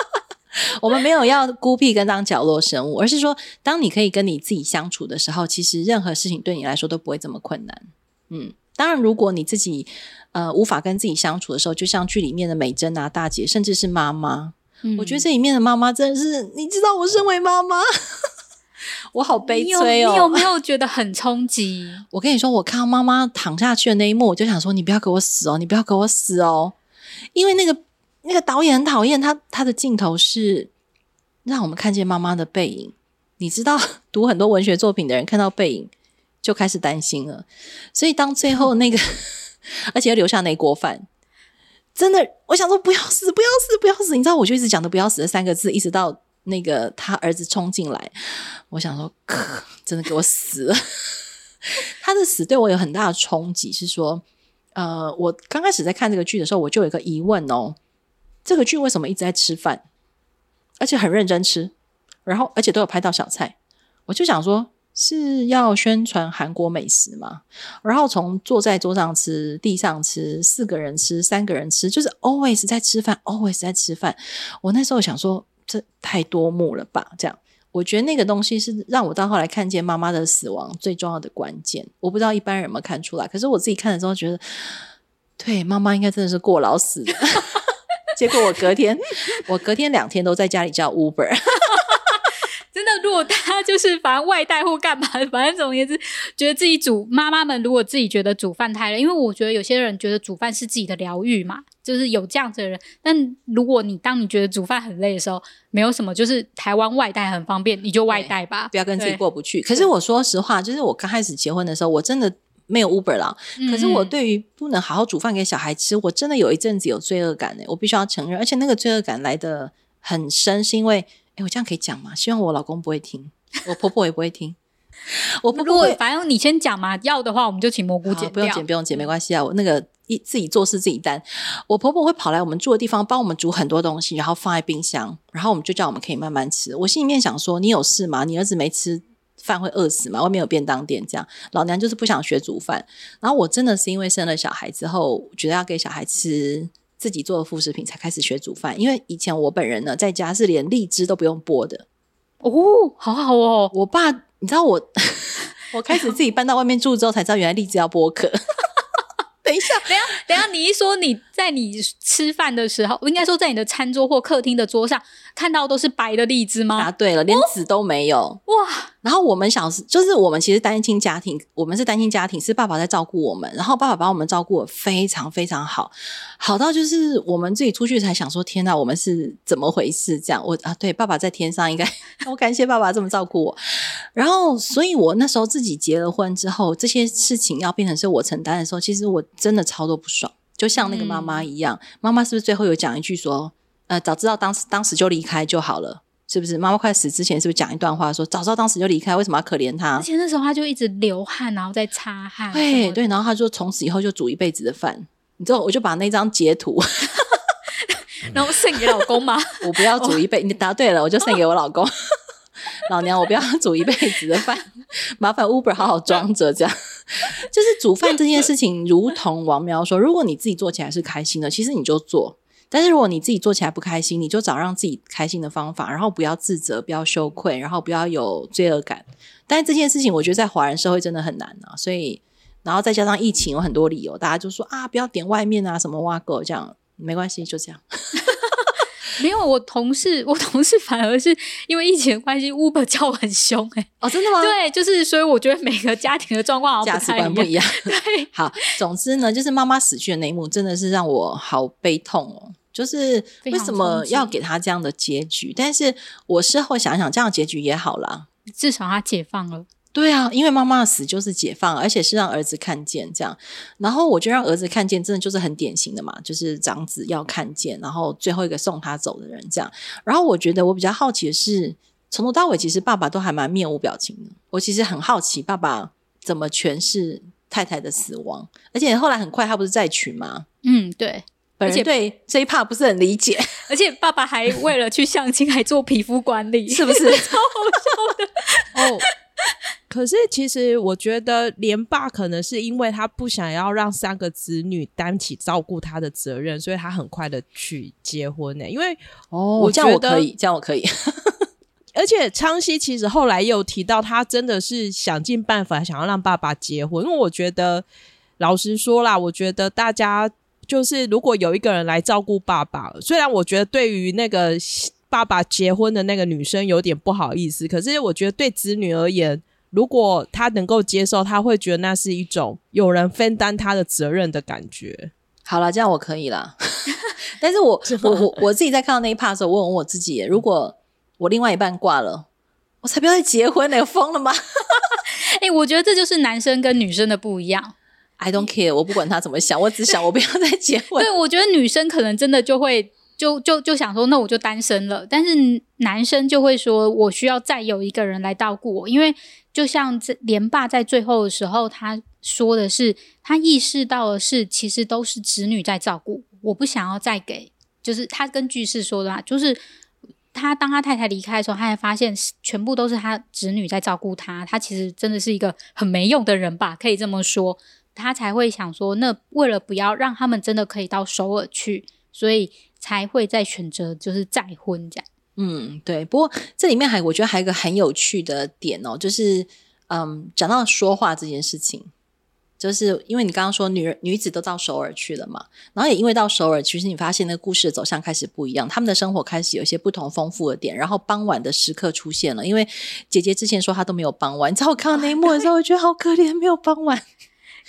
我们没有要孤僻跟当角落生物，而是说，当你可以跟你自己相处的时候，其实任何事情对你来说都不会这么困难。嗯，当然，如果你自己呃无法跟自己相处的时候，就像剧里面的美珍啊、大姐，甚至是妈妈。嗯、我觉得这里面的妈妈真的是，你知道，我身为妈妈，我好悲催哦。你有没 有觉得很冲击？我跟你说，我看到妈妈躺下去的那一幕，我就想说，你不要给我死哦，你不要给我死哦，因为那个那个导演很讨厌他，他的镜头是让我们看见妈妈的背影。你知道，读很多文学作品的人看到背影就开始担心了，所以当最后那个，而且要留下那锅饭。真的，我想说不要死，不要死，不要死！你知道，我就一直讲的“不要死”这三个字，一直到那个他儿子冲进来，我想说，真的给我死了！他的死对我有很大的冲击，是说，呃，我刚开始在看这个剧的时候，我就有一个疑问哦，这个剧为什么一直在吃饭，而且很认真吃，然后而且都有拍到小菜，我就想说。是要宣传韩国美食吗？然后从坐在桌上吃、地上吃、四个人吃、三个人吃，就是 always 在吃饭，always 在吃饭。我那时候想说，这太多幕了吧？这样，我觉得那个东西是让我到后来看见妈妈的死亡最重要的关键。我不知道一般人有没有看出来，可是我自己看的时候觉得，对，妈妈应该真的是过劳死的。结果我隔天，我隔天两天都在家里叫 Uber。如果大家就是反正外带或干嘛，反正总而言之，觉得自己煮妈妈们如果自己觉得煮饭太累，因为我觉得有些人觉得煮饭是自己的疗愈嘛，就是有这样子的人。但如果你当你觉得煮饭很累的时候，没有什么，就是台湾外带很方便，你就外带吧，不要跟自己过不去。可是我说实话，就是我刚开始结婚的时候，我真的没有 Uber 啦。嗯、可是我对于不能好好煮饭给小孩吃，我真的有一阵子有罪恶感呢。我必须要承认，而且那个罪恶感来的很深，是因为。哎，我这样可以讲吗？希望我老公不会听，我婆婆也不会听。我婆婆会，反正你先讲嘛。要的话，我们就请蘑菇剪。不用剪，不用剪，没关系啊。我那个一自己做事自己担。我婆婆会跑来我们住的地方，帮我们煮很多东西，然后放在冰箱，然后我们就叫我们可以慢慢吃。我心里面想说，你有事吗？你儿子没吃饭会饿死吗？外面有便当店这样。老娘就是不想学煮饭。然后我真的是因为生了小孩之后，觉得要给小孩吃。自己做的副食品才开始学煮饭，因为以前我本人呢，在家是连荔枝都不用剥的哦，好好哦。我爸，你知道我，我开始自己搬到外面住之后，才知道原来荔枝要剥壳。等一下，等一下，等一下，你一说你在你吃饭的时候，应该说在你的餐桌或客厅的桌上看到都是白的荔枝吗？答对了，连籽都没有。哦、哇！然后我们小时就是我们其实单亲家庭，我们是单亲家庭，是爸爸在照顾我们，然后爸爸把我们照顾的非常非常好，好到就是我们自己出去才想说，天哪，我们是怎么回事？这样我啊，对，爸爸在天上应该，我感谢爸爸这么照顾我。然后，所以我那时候自己结了婚之后，这些事情要变成是我承担的时候，其实我真的超多不爽，就像那个妈妈一样，嗯、妈妈是不是最后有讲一句说，呃，早知道当时当时就离开就好了。是不是妈妈快死之前，是不是讲一段话说，早知道当时就离开，为什么要可怜他？而且那时候他就一直流汗，然后在擦汗。对对，然后他就从此以后就煮一辈子的饭。你知道，我就把那张截图，然后送给老公吗？我不要煮一辈，你答对了，我就送给我老公。老娘，我不要煮一辈子的饭，麻烦 Uber 好好装着，这样。就是煮饭这件事情，如同王苗说，如果你自己做起来是开心的，其实你就做。但是如果你自己做起来不开心，你就找让自己开心的方法，然后不要自责，不要羞愧，然后不要有罪恶感。但是这件事情，我觉得在华人社会真的很难啊。所以，然后再加上疫情有很多理由，大家就说啊，不要点外面啊，什么挖狗这样，没关系，就这样。没有，我同事，我同事反而是因为疫情的关系，Uber 叫很凶哎、欸。哦，真的吗？对，就是所以我觉得每个家庭的状况好像价值观不一样。对，好，总之呢，就是妈妈死去的那一幕，真的是让我好悲痛哦。就是为什么要给他这样的结局？但是我事后想想，这样的结局也好啦，至少他解放了。对啊，因为妈妈的死就是解放，而且是让儿子看见这样。然后我就让儿子看见，真的就是很典型的嘛，就是长子要看见，然后最后一个送他走的人这样。然后我觉得我比较好奇的是，从头到尾其实爸爸都还蛮面无表情的。我其实很好奇爸爸怎么诠释太太的死亡，而且后来很快他不是再娶吗？嗯，对。而且对这一 part 不是很理解，而且爸爸还为了去相亲还做皮肤管理，是不是 超好笑的？哦，可是其实我觉得连爸可能是因为他不想要让三个子女担起照顾他的责任，所以他很快的去结婚呢。因为哦，我这样我可以，这样我可以。而且昌熙其实后来又提到，他真的是想尽办法想要让爸爸结婚，因为我觉得老实说啦，我觉得大家。就是如果有一个人来照顾爸爸，虽然我觉得对于那个爸爸结婚的那个女生有点不好意思，可是我觉得对子女而言，如果他能够接受，他会觉得那是一种有人分担他的责任的感觉。好了，这样我可以了。但是我是我我我自己在看到那一 part 的时候，我问我自己：如果我另外一半挂了，我才不要再结婚呢？疯了吗？哎、欸，我觉得这就是男生跟女生的不一样。I don't care，我不管他怎么想，我只想我不要再结婚。对，我觉得女生可能真的就会就就就想说，那我就单身了。但是男生就会说，我需要再有一个人来照顾我，因为就像这连爸在最后的时候，他说的是，他意识到的是，其实都是子女在照顾，我不想要再给，就是他跟巨士说的话，就是他当他太太离开的时候，他才发现全部都是他侄女在照顾他，他其实真的是一个很没用的人吧，可以这么说，他才会想说，那为了不要让他们真的可以到首尔去，所以。才会再选择就是再婚这样。嗯，对。不过这里面还我觉得还有一个很有趣的点哦，就是嗯，讲到说话这件事情，就是因为你刚刚说女人女子都到首尔去了嘛，然后也因为到首尔，其实你发现那个故事的走向开始不一样，他们的生活开始有一些不同丰富的点，然后傍晚的时刻出现了。因为姐姐之前说她都没有傍晚，你知道我看到那一幕的时候，我觉得好可怜，没有傍晚。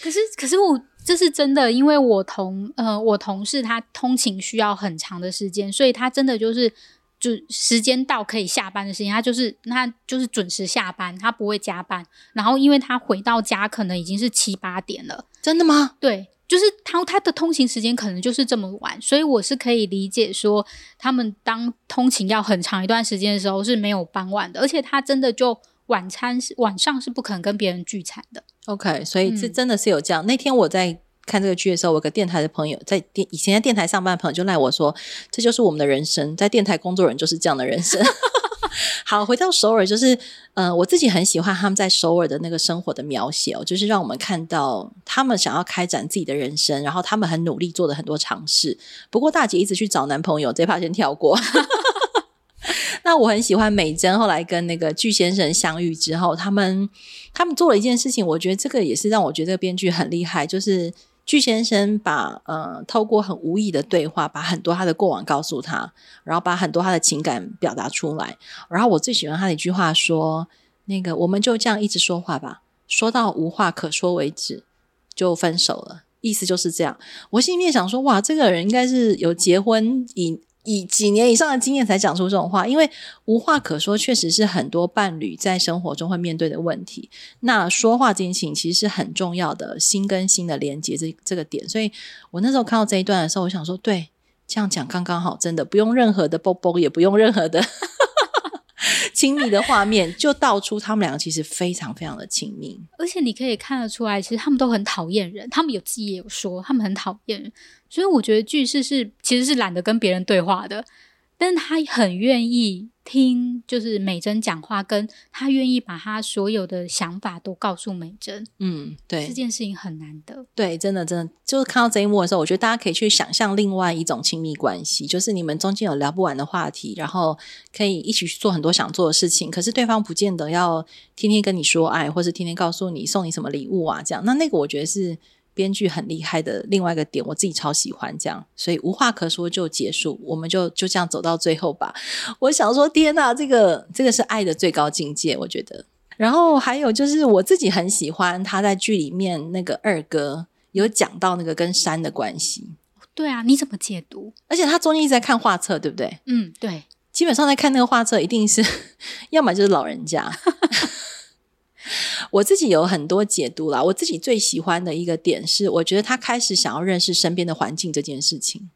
可是，可是我。这是真的，因为我同呃我同事他通勤需要很长的时间，所以他真的就是就时间到可以下班的时间，他就是他就是准时下班，他不会加班。然后因为他回到家可能已经是七八点了，真的吗？对，就是他他的通勤时间可能就是这么晚，所以我是可以理解说他们当通勤要很长一段时间的时候是没有傍晚的，而且他真的就晚餐是晚上是不可能跟别人聚餐的。OK，所以这真的是有这样。嗯、那天我在看这个剧的时候，我有个电台的朋友在电以前在电台上班的朋友就赖我说：“这就是我们的人生，在电台工作人就是这样的人生。”好，回到首尔，就是呃，我自己很喜欢他们在首尔的那个生活的描写哦，就是让我们看到他们想要开展自己的人生，然后他们很努力做的很多尝试。不过大姐一直去找男朋友，这一趴先跳过。那我很喜欢美珍后来跟那个具先生相遇之后，他们他们做了一件事情，我觉得这个也是让我觉得这个编剧很厉害，就是具先生把呃透过很无意的对话，把很多他的过往告诉他，然后把很多他的情感表达出来。然后我最喜欢他的一句话说：“那个我们就这样一直说话吧，说到无话可说为止，就分手了。”意思就是这样。我心里面想说：“哇，这个人应该是有结婚以。”以几年以上的经验才讲出这种话，因为无话可说，确实是很多伴侣在生活中会面对的问题。那说话这件事情其实是很重要的，心跟心的连接这这个点。所以我那时候看到这一段的时候，我想说，对，这样讲刚刚好，真的不用任何的啵啵，也不用任何的。亲密的画面就道出他们两个其实非常非常的亲密，而且你可以看得出来，其实他们都很讨厌人。他们有自己也有说，他们很讨厌人，所以我觉得巨士是其实是懒得跟别人对话的，但是他很愿意。听就是美珍讲话，跟他愿意把他所有的想法都告诉美珍。嗯，对，这件事情很难得。对，真的，真的，就是看到这一幕的时候，我觉得大家可以去想象另外一种亲密关系，就是你们中间有聊不完的话题，然后可以一起去做很多想做的事情。可是对方不见得要天天跟你说爱，或是天天告诉你送你什么礼物啊，这样。那那个我觉得是。编剧很厉害的另外一个点，我自己超喜欢这样，所以无话可说就结束，我们就就这样走到最后吧。我想说，天呐，这个这个是爱的最高境界，我觉得。然后还有就是我自己很喜欢他在剧里面那个二哥有讲到那个跟山的关系。对啊，你怎么解读？而且他中间一直在看画册，对不对？嗯，对。基本上在看那个画册，一定是 要么就是老人家。我自己有很多解读啦。我自己最喜欢的一个点是，我觉得他开始想要认识身边的环境这件事情。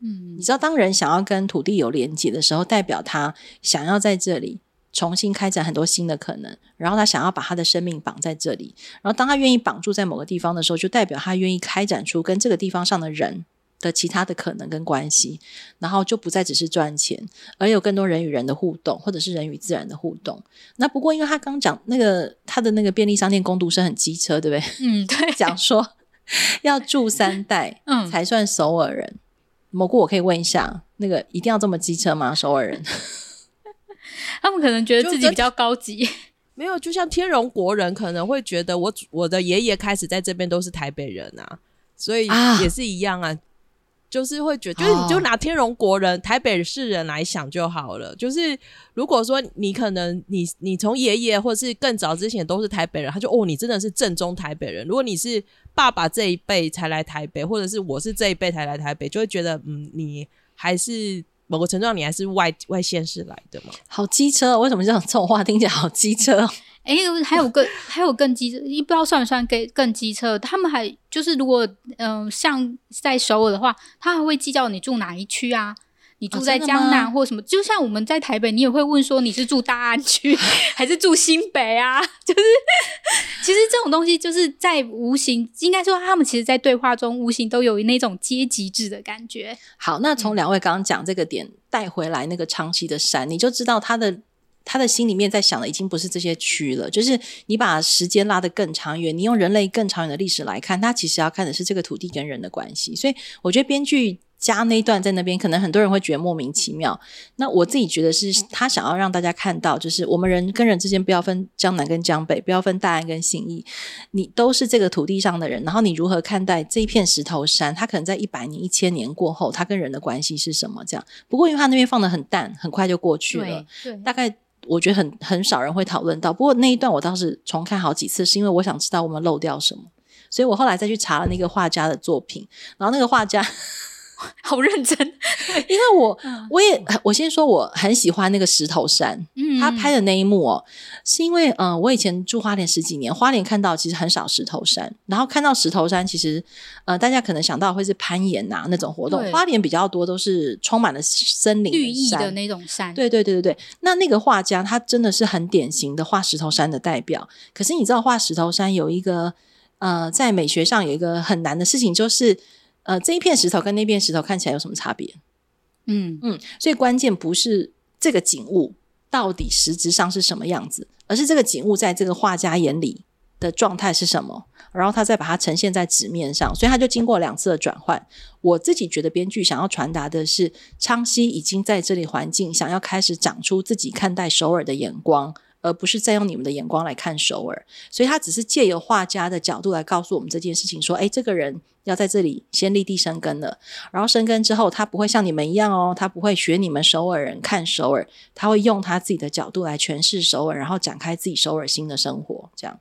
嗯，你知道，当人想要跟土地有连接的时候，代表他想要在这里重新开展很多新的可能，然后他想要把他的生命绑在这里。然后，当他愿意绑住在某个地方的时候，就代表他愿意开展出跟这个地方上的人的其他的可能跟关系，然后就不再只是赚钱，而有更多人与人的互动，或者是人与自然的互动。那不过，因为他刚讲那个他的那个便利商店工读生很机车，对不对？嗯，对。讲说要住三代，嗯，才算首尔人。嗯、蘑菇，我可以问一下，那个一定要这么机车吗？首尔人？他们可能觉得自己比较高级，没有，就像天龙国人可能会觉得我，我我的爷爷开始在这边都是台北人啊，所以也是一样啊。啊就是会觉得，就是你就拿天龙国人、哦、台北市人来想就好了。就是如果说你可能你你从爷爷或是更早之前都是台北人，他就哦，你真的是正宗台北人。如果你是爸爸这一辈才来台北，或者是我是这一辈才来台北，就会觉得嗯，你还是某个程度上你还是外外县市来的嘛。好机车，为什么这种这种话听起来好机车？哎，还有更还有更机车，你不知道算不算更更机车？他们还就是如果嗯、呃，像在首尔的话，他还会计较你住哪一区啊？你住在江南或什么，就像我们在台北，你也会问说你是住大安区还是住新北啊？就是其实这种东西就是在无形，应该说他们其实，在对话中无形都有那种阶级制的感觉。好，那从两位刚刚讲这个点带回来那个长期的山，你就知道他的他的心里面在想的已经不是这些区了，就是你把时间拉得更长远，你用人类更长远的历史来看，他其实要看的是这个土地跟人的关系。所以我觉得编剧。加那一段在那边，可能很多人会觉得莫名其妙。那我自己觉得是他想要让大家看到，就是我们人跟人之间不要分江南跟江北，不要分大安跟信义，你都是这个土地上的人。然后你如何看待这一片石头山？它可能在一百年、一千年过后，它跟人的关系是什么？这样。不过因为他那边放的很淡，很快就过去了。对，对。大概我觉得很很少人会讨论到。不过那一段我当时重看好几次，是因为我想知道我们漏掉什么。所以我后来再去查了那个画家的作品，然后那个画家。好认真，因为我我也我先说我很喜欢那个石头山，嗯，他拍的那一幕哦，是因为嗯，我以前住花莲十几年，花莲看到其实很少石头山，然后看到石头山，其实呃，大家可能想到会是攀岩呐那种活动，花莲比较多都是充满了森林、绿意的那种山，对对对对对。那那个画家他真的是很典型的画石头山的代表，可是你知道画石头山有一个呃，在美学上有一个很难的事情就是。呃，这一片石头跟那片石头看起来有什么差别？嗯嗯，所以关键不是这个景物到底实质上是什么样子，而是这个景物在这个画家眼里的状态是什么，然后他再把它呈现在纸面上。所以他就经过两次的转换。我自己觉得编剧想要传达的是，昌熙已经在这里环境，想要开始长出自己看待首尔的眼光。而不是再用你们的眼光来看首尔，所以他只是借由画家的角度来告诉我们这件事情：说，诶，这个人要在这里先立地生根了，然后生根之后，他不会像你们一样哦，他不会学你们首尔人看首尔，他会用他自己的角度来诠释首尔，然后展开自己首尔新的生活。这样，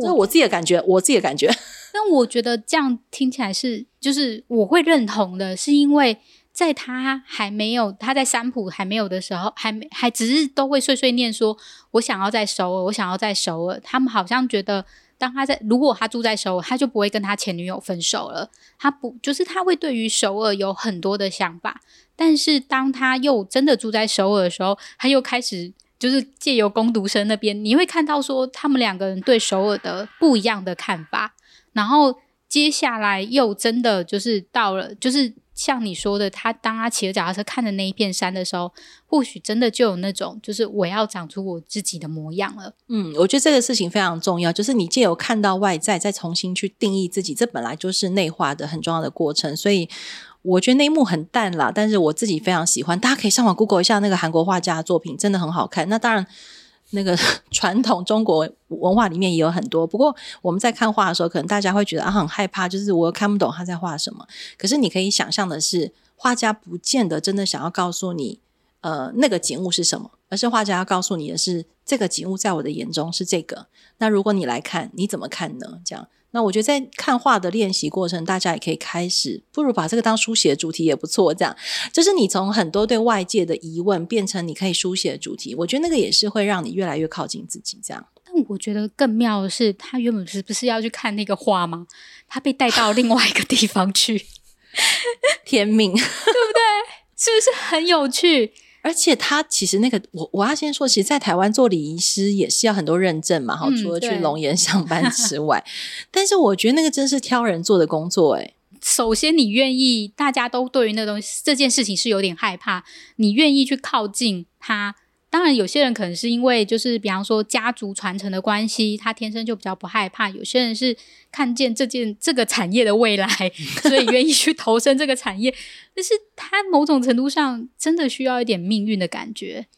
这是我自己的感觉，我自己的感觉。但我觉得这样听起来是，就是我会认同的，是因为。在他还没有，他在三浦还没有的时候，还没还只是都会碎碎念说：“我想要在首尔，我想要在首尔。”他们好像觉得，当他在如果他住在首尔，他就不会跟他前女友分手了。他不就是他会对于首尔有很多的想法，但是当他又真的住在首尔的时候，他又开始就是借由工读生那边，你会看到说他们两个人对首尔的不一样的看法。然后接下来又真的就是到了，就是。像你说的，他当他骑着脚踏车看着那一片山的时候，或许真的就有那种，就是我要长出我自己的模样了。嗯，我觉得这个事情非常重要，就是你借由看到外在，再重新去定义自己，这本来就是内化的很重要的过程。所以我觉得那一幕很淡啦，但是我自己非常喜欢。大家可以上网 Google 一下那个韩国画家的作品，真的很好看。那当然。那个 传统中国文化里面也有很多，不过我们在看画的时候，可能大家会觉得啊很害怕，就是我看不懂他在画什么。可是你可以想象的是，画家不见得真的想要告诉你，呃，那个景物是什么，而是画家要告诉你的是，这个景物在我的眼中是这个。那如果你来看，你怎么看呢？这样。那我觉得在看画的练习过程，大家也可以开始，不如把这个当书写主题也不错。这样，就是你从很多对外界的疑问变成你可以书写的主题，我觉得那个也是会让你越来越靠近自己。这样，但我觉得更妙的是，他原本是不是要去看那个画吗？他被带到另外一个地方去，天命，对不对？是不是很有趣？而且他其实那个，我我要先说，其实，在台湾做礼仪师也是要很多认证嘛，哈、嗯，除了去龙岩上班 之外，但是我觉得那个真是挑人做的工作，诶。首先你愿意，大家都对于那东西这件事情是有点害怕，你愿意去靠近他。当然，有些人可能是因为就是比方说家族传承的关系，他天生就比较不害怕。有些人是看见这件这个产业的未来，所以愿意去投身这个产业。但是他某种程度上真的需要一点命运的感觉。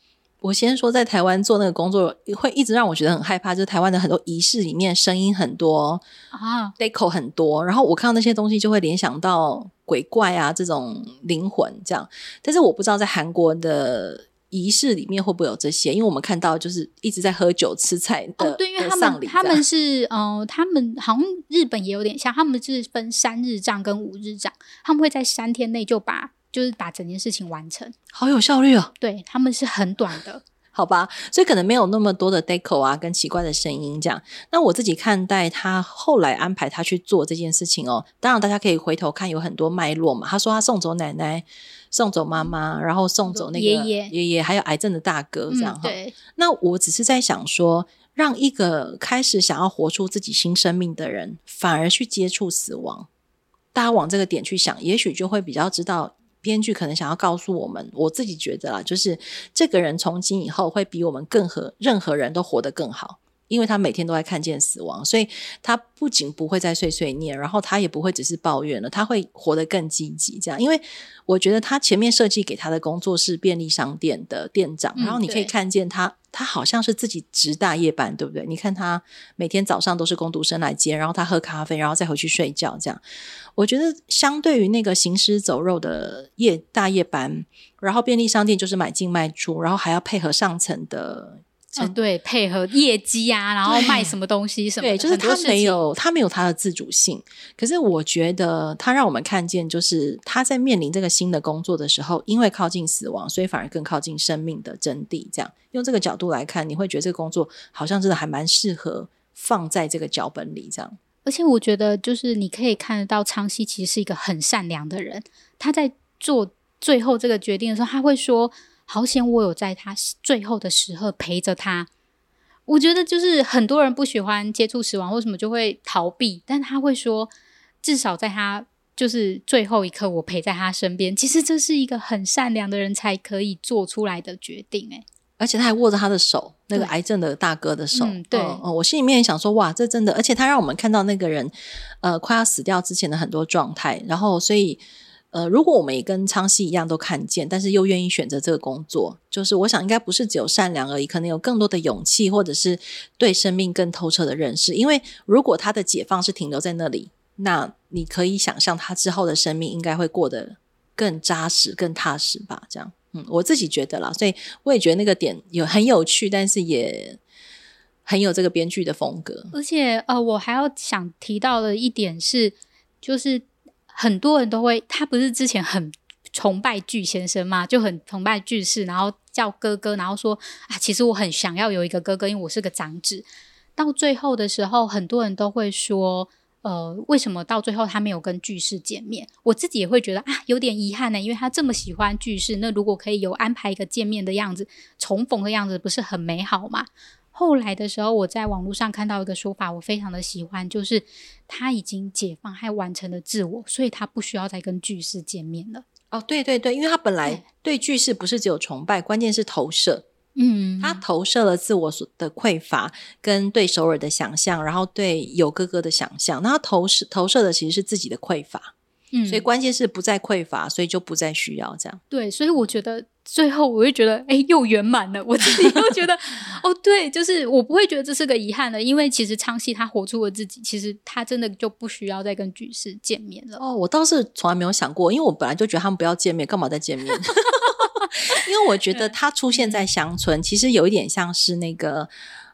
我先说，在台湾做那个工作，会一直让我觉得很害怕。就是台湾的很多仪式里面声音很多啊，deco 很多，然后我看到那些东西就会联想到鬼怪啊这种灵魂这样。但是我不知道在韩国的。仪式里面会不会有这些？因为我们看到就是一直在喝酒吃菜的哦，对，因为他们他们是呃，他们好像日本也有点像，他们是分三日账跟五日账，他们会在三天内就把就是把整件事情完成，好有效率哦。对，他们是很短的，好吧，所以可能没有那么多的 deco 啊，跟奇怪的声音这样。那我自己看待他后来安排他去做这件事情哦，当然大家可以回头看有很多脉络嘛。他说他送走奶奶，送走妈妈，然后送走那个爷爷，爷爷还有癌症的大哥这样哈、嗯。对。那我只是在想说，让一个开始想要活出自己新生命的人，反而去接触死亡，大家往这个点去想，也许就会比较知道。编剧可能想要告诉我们，我自己觉得啦，就是这个人从今以后会比我们更和任何人都活得更好，因为他每天都在看见死亡，所以他不仅不会再碎碎念，然后他也不会只是抱怨了，他会活得更积极。这样，因为我觉得他前面设计给他的工作是便利商店的店长，然后你可以看见他。他好像是自己值大夜班，对不对？你看他每天早上都是工读生来接，然后他喝咖啡，然后再回去睡觉，这样。我觉得相对于那个行尸走肉的夜大夜班，然后便利商店就是买进卖出，然后还要配合上层的。对，配合业绩啊，然后卖什么东西什么的，对，就是他没有他没有他的自主性。可是我觉得他让我们看见，就是他在面临这个新的工作的时候，因为靠近死亡，所以反而更靠近生命的真谛。这样用这个角度来看，你会觉得这个工作好像真的还蛮适合放在这个脚本里。这样，而且我觉得，就是你可以看得到，昌熙其实是一个很善良的人。他在做最后这个决定的时候，他会说。好险我有在他最后的时候陪着他。我觉得就是很多人不喜欢接触死亡，为什么就会逃避？但他会说，至少在他就是最后一刻，我陪在他身边。其实这是一个很善良的人才可以做出来的决定。诶，而且他还握着他的手，那个癌症的大哥的手。嗯、对、哦，我心里面也想说，哇，这真的，而且他让我们看到那个人，呃，快要死掉之前的很多状态。然后，所以。呃，如果我们也跟昌熙一样都看见，但是又愿意选择这个工作，就是我想应该不是只有善良而已，可能有更多的勇气，或者是对生命更透彻的认识。因为如果他的解放是停留在那里，那你可以想象他之后的生命应该会过得更扎实、更踏实吧？这样，嗯，我自己觉得啦，所以我也觉得那个点有很有趣，但是也很有这个编剧的风格。而且，呃，我还要想提到的一点是，就是。很多人都会，他不是之前很崇拜巨先生嘛，就很崇拜巨士，然后叫哥哥，然后说啊，其实我很想要有一个哥哥，因为我是个长子。到最后的时候，很多人都会说，呃，为什么到最后他没有跟巨士见面？我自己也会觉得啊，有点遗憾呢，因为他这么喜欢巨士，那如果可以有安排一个见面的样子，重逢的样子，不是很美好吗？后来的时候，我在网络上看到一个说法，我非常的喜欢，就是他已经解放，还完成了自我，所以他不需要再跟巨士见面了。哦，对对对，因为他本来对巨士不是只有崇拜，关键是投射。嗯，他投射了自我所的匮乏，跟对首尔的想象，然后对有哥哥的想象，那他投射投射的其实是自己的匮乏。嗯，所以关键是不再匮乏，所以就不再需要这样。对，所以我觉得。最后，我会觉得，哎，又圆满了。我自己又觉得，哦，对，就是我不会觉得这是个遗憾了，因为其实昌熙他活出了自己，其实他真的就不需要再跟巨士见面了。哦，我倒是从来没有想过，因为我本来就觉得他们不要见面，干嘛再见面？因为我觉得他出现在乡村，其实有一点像是那个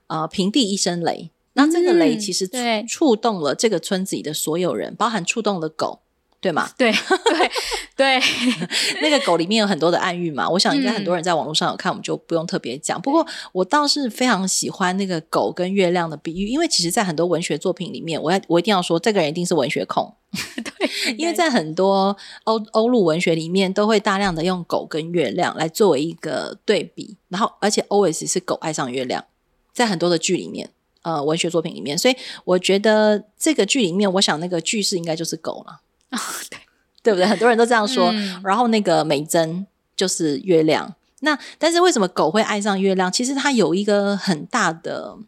呃平地一声雷，那这个雷其实触触动了这个村子里的所有人，包含触动了狗。对吗？对 对对，那个狗里面有很多的暗喻嘛。我想应该很多人在网络上有看，嗯、我们就不用特别讲。不过我倒是非常喜欢那个狗跟月亮的比喻，因为其实，在很多文学作品里面，我要我一定要说，这个人一定是文学控。对，因为在很多欧欧陆文学里面，都会大量的用狗跟月亮来作为一个对比，然后而且 always 是狗爱上月亮，在很多的剧里面，呃，文学作品里面，所以我觉得这个剧里面，我想那个句式应该就是狗了。哦，对，对不对？很多人都这样说。嗯、然后那个美珍就是月亮。那但是为什么狗会爱上月亮？其实它有一个很大的，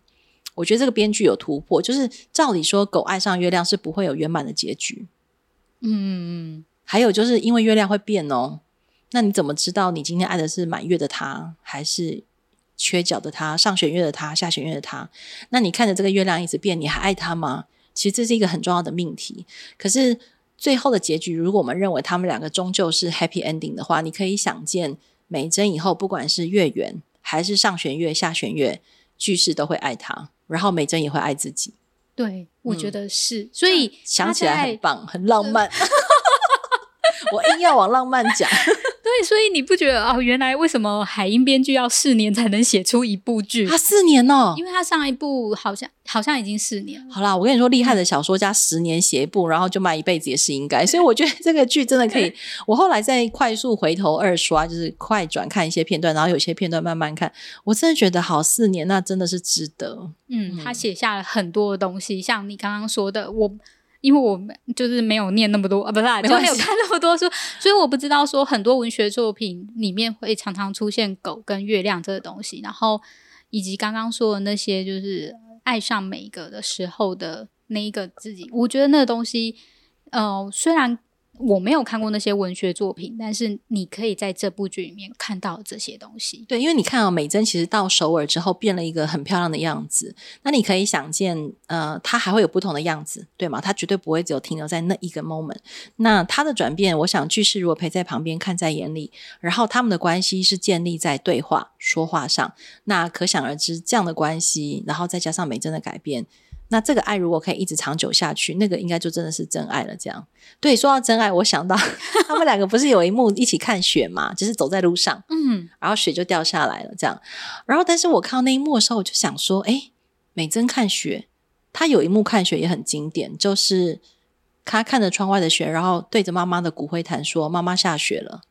我觉得这个编剧有突破，就是照理说狗爱上月亮是不会有圆满的结局。嗯。还有就是因为月亮会变哦，那你怎么知道你今天爱的是满月的他，还是缺角的他？上弦月的他，下弦月的他？那你看着这个月亮一直变，你还爱他吗？其实这是一个很重要的命题。可是。最后的结局，如果我们认为他们两个终究是 happy ending 的话，你可以想见美珍以后不管是月圆还是上弦月、下弦月，句式都会爱她，然后美珍也会爱自己。对，我觉得是，嗯、所以想起来很棒，很浪漫。我硬要往浪漫讲，对，所以你不觉得哦？原来为什么海英编剧要四年才能写出一部剧？他四年哦，因为他上一部好像好像已经四年了。好啦，我跟你说，厉害的小说家十年写一部，然后就卖一辈子也是应该。所以我觉得这个剧真的可以。我后来再快速回头二刷，就是快转看一些片段，然后有些片段慢慢看，我真的觉得好四年，那真的是值得。嗯，他写下了很多的东西，像你刚刚说的，我。因为我就是没有念那么多啊，不是啊，就没有看那么多书，所以我不知道说很多文学作品里面会常常出现狗跟月亮这个东西，然后以及刚刚说的那些就是爱上每一个的时候的那一个自己，我觉得那个东西，呃，虽然。我没有看过那些文学作品，但是你可以在这部剧里面看到这些东西。对，因为你看到美珍其实到首尔之后变了一个很漂亮的样子，那你可以想见，呃，她还会有不同的样子，对吗？她绝对不会只有停留在那一个 moment。那她的转变，我想剧是如果陪在旁边看在眼里，然后他们的关系是建立在对话说话上，那可想而知这样的关系，然后再加上美珍的改变。那这个爱如果可以一直长久下去，那个应该就真的是真爱了。这样，对，说到真爱，我想到 他们两个不是有一幕一起看雪嘛？就是走在路上，嗯，然后雪就掉下来了，这样。然后，但是我看到那一幕的时候，我就想说，诶，美珍看雪，她有一幕看雪也很经典，就是她看着窗外的雪，然后对着妈妈的骨灰坛说：“妈妈下雪了。”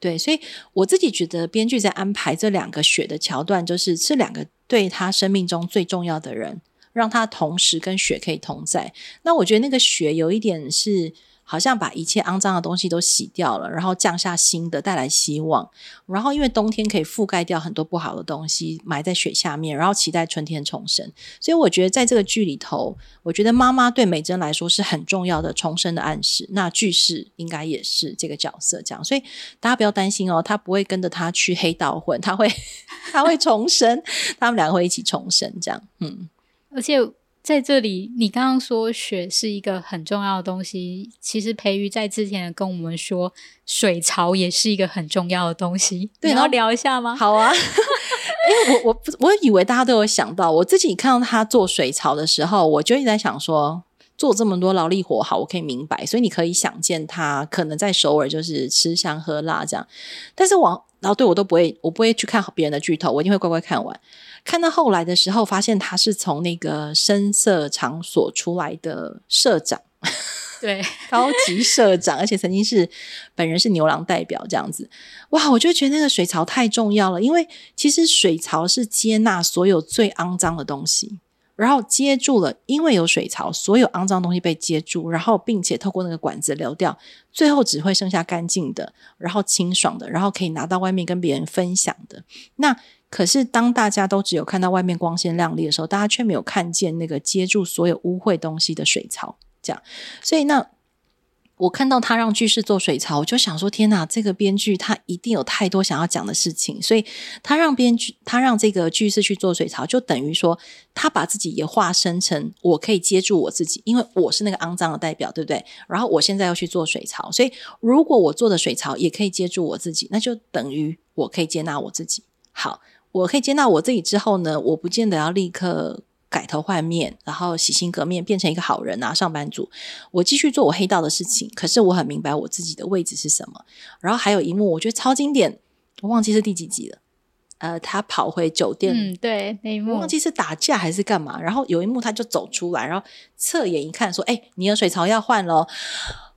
对，所以我自己觉得编剧在安排这两个雪的桥段，就是这两个对她生命中最重要的人。让他同时跟雪可以同在，那我觉得那个雪有一点是好像把一切肮脏的东西都洗掉了，然后降下新的，带来希望。然后因为冬天可以覆盖掉很多不好的东西，埋在雪下面，然后期待春天重生。所以我觉得在这个剧里头，我觉得妈妈对美珍来说是很重要的重生的暗示。那句式应该也是这个角色这样，所以大家不要担心哦，他不会跟着他去黑道混，他会 他会重生，他们两个会一起重生这样，嗯。而且在这里，你刚刚说雪是一个很重要的东西，其实培瑜在之前跟我们说，水槽也是一个很重要的东西。对，然后聊一下吗？好啊，因为我我我以为大家都有想到，我自己看到他做水槽的时候，我就一直在想说，做这么多劳力活，好，我可以明白，所以你可以想见他可能在首尔就是吃香喝辣这样，但是我然后对我都不会，我不会去看别人的剧透，我一定会乖乖看完。看到后来的时候，发现他是从那个声色场所出来的社长，对，高级社长，而且曾经是本人是牛郎代表这样子。哇，我就觉得那个水槽太重要了，因为其实水槽是接纳所有最肮脏的东西，然后接住了，因为有水槽，所有肮脏东西被接住，然后并且透过那个管子流掉，最后只会剩下干净的，然后清爽的，然后可以拿到外面跟别人分享的。那可是，当大家都只有看到外面光鲜亮丽的时候，大家却没有看见那个接住所有污秽东西的水槽。这样，所以那我看到他让剧士做水槽，我就想说：天哪，这个编剧他一定有太多想要讲的事情。所以他让编剧，他让这个剧士去做水槽，就等于说他把自己也化身成我可以接住我自己，因为我是那个肮脏的代表，对不对？然后我现在要去做水槽，所以如果我做的水槽也可以接住我自己，那就等于我可以接纳我自己。好。我可以接纳我自己之后呢，我不见得要立刻改头换面，然后洗心革面变成一个好人啊，上班族。我继续做我黑道的事情，可是我很明白我自己的位置是什么。然后还有一幕，我觉得超经典，我忘记是第几集了。呃，他跑回酒店，嗯，对，那一幕忘记是打架还是干嘛。然后有一幕他就走出来，然后侧眼一看，说：“哎，你的水槽要换咯。”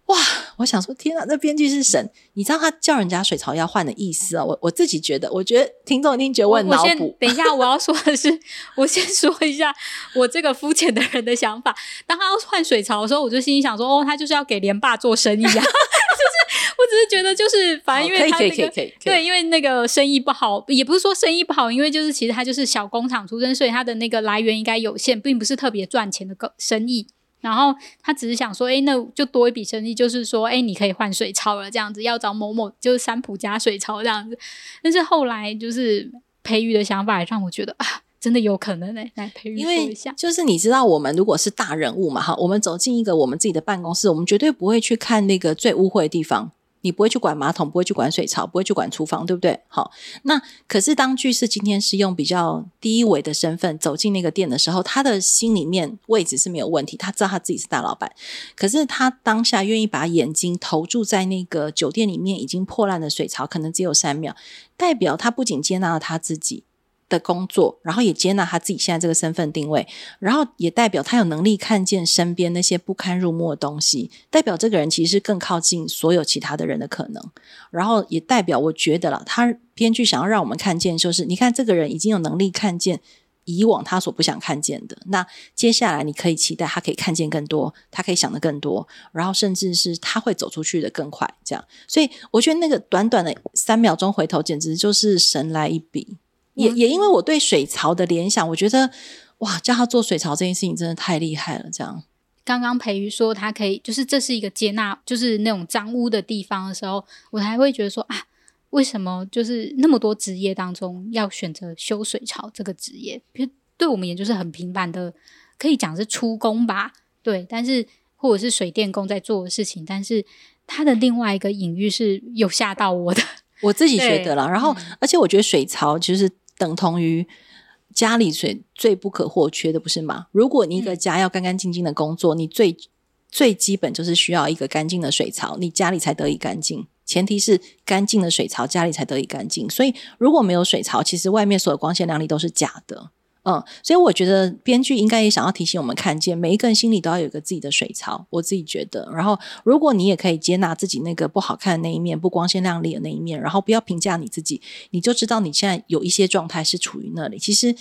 哇！我想说，天哪，那编剧是神！你知道他叫人家水槽要换的意思啊？我我自己觉得，我觉得听众一定觉得我很脑补。我先等一下，我要说的是，我先说一下我这个肤浅的人的想法。当他要换水槽的时候，我就心里想说，哦，他就是要给连霸做生意啊！就是，我只是觉得，就是反正因为他那个对，因为那个生意不好，也不是说生意不好，因为就是其实他就是小工厂出身，所以他的那个来源应该有限，并不是特别赚钱的个生意。然后他只是想说，哎，那就多一笔生意，就是说，哎，你可以换水槽了，这样子要找某某，就是三浦家水槽这样子。但是后来就是培育的想法，让我觉得啊，真的有可能哎，来培育一下，就是你知道，我们如果是大人物嘛，哈，我们走进一个我们自己的办公室，我们绝对不会去看那个最污秽的地方。你不会去管马桶，不会去管水槽，不会去管厨房，对不对？好，那可是当巨士今天是用比较低维的身份走进那个店的时候，他的心里面位置是没有问题，他知道他自己是大老板，可是他当下愿意把眼睛投注在那个酒店里面已经破烂的水槽，可能只有三秒，代表他不仅接纳了他自己。的工作，然后也接纳他自己现在这个身份定位，然后也代表他有能力看见身边那些不堪入目的东西，代表这个人其实更靠近所有其他的人的可能，然后也代表我觉得了，他编剧想要让我们看见，就是你看这个人已经有能力看见以往他所不想看见的，那接下来你可以期待他可以看见更多，他可以想得更多，然后甚至是他会走出去的更快，这样，所以我觉得那个短短的三秒钟回头，简直就是神来一笔。也也因为我对水槽的联想，我觉得哇，叫他做水槽这件事情真的太厉害了。这样，刚刚培瑜说他可以，就是这是一个接纳，就是那种脏污的地方的时候，我还会觉得说啊，为什么就是那么多职业当中要选择修水槽这个职业？因为对我们也就是很平凡的，可以讲是出工吧，对，但是或者是水电工在做的事情，但是他的另外一个隐喻是有吓到我的，我自己觉得啦。然后，嗯、而且我觉得水槽其实。等同于家里最最不可或缺的，不是吗？如果你一个家要干干净净的工作，嗯、你最最基本就是需要一个干净的水槽，你家里才得以干净。前提是干净的水槽，家里才得以干净。所以如果没有水槽，其实外面所有光鲜亮丽都是假的。嗯，所以我觉得编剧应该也想要提醒我们，看见每一个人心里都要有一个自己的水槽。我自己觉得，然后如果你也可以接纳自己那个不好看的那一面，不光鲜亮丽的那一面，然后不要评价你自己，你就知道你现在有一些状态是处于那里。其实，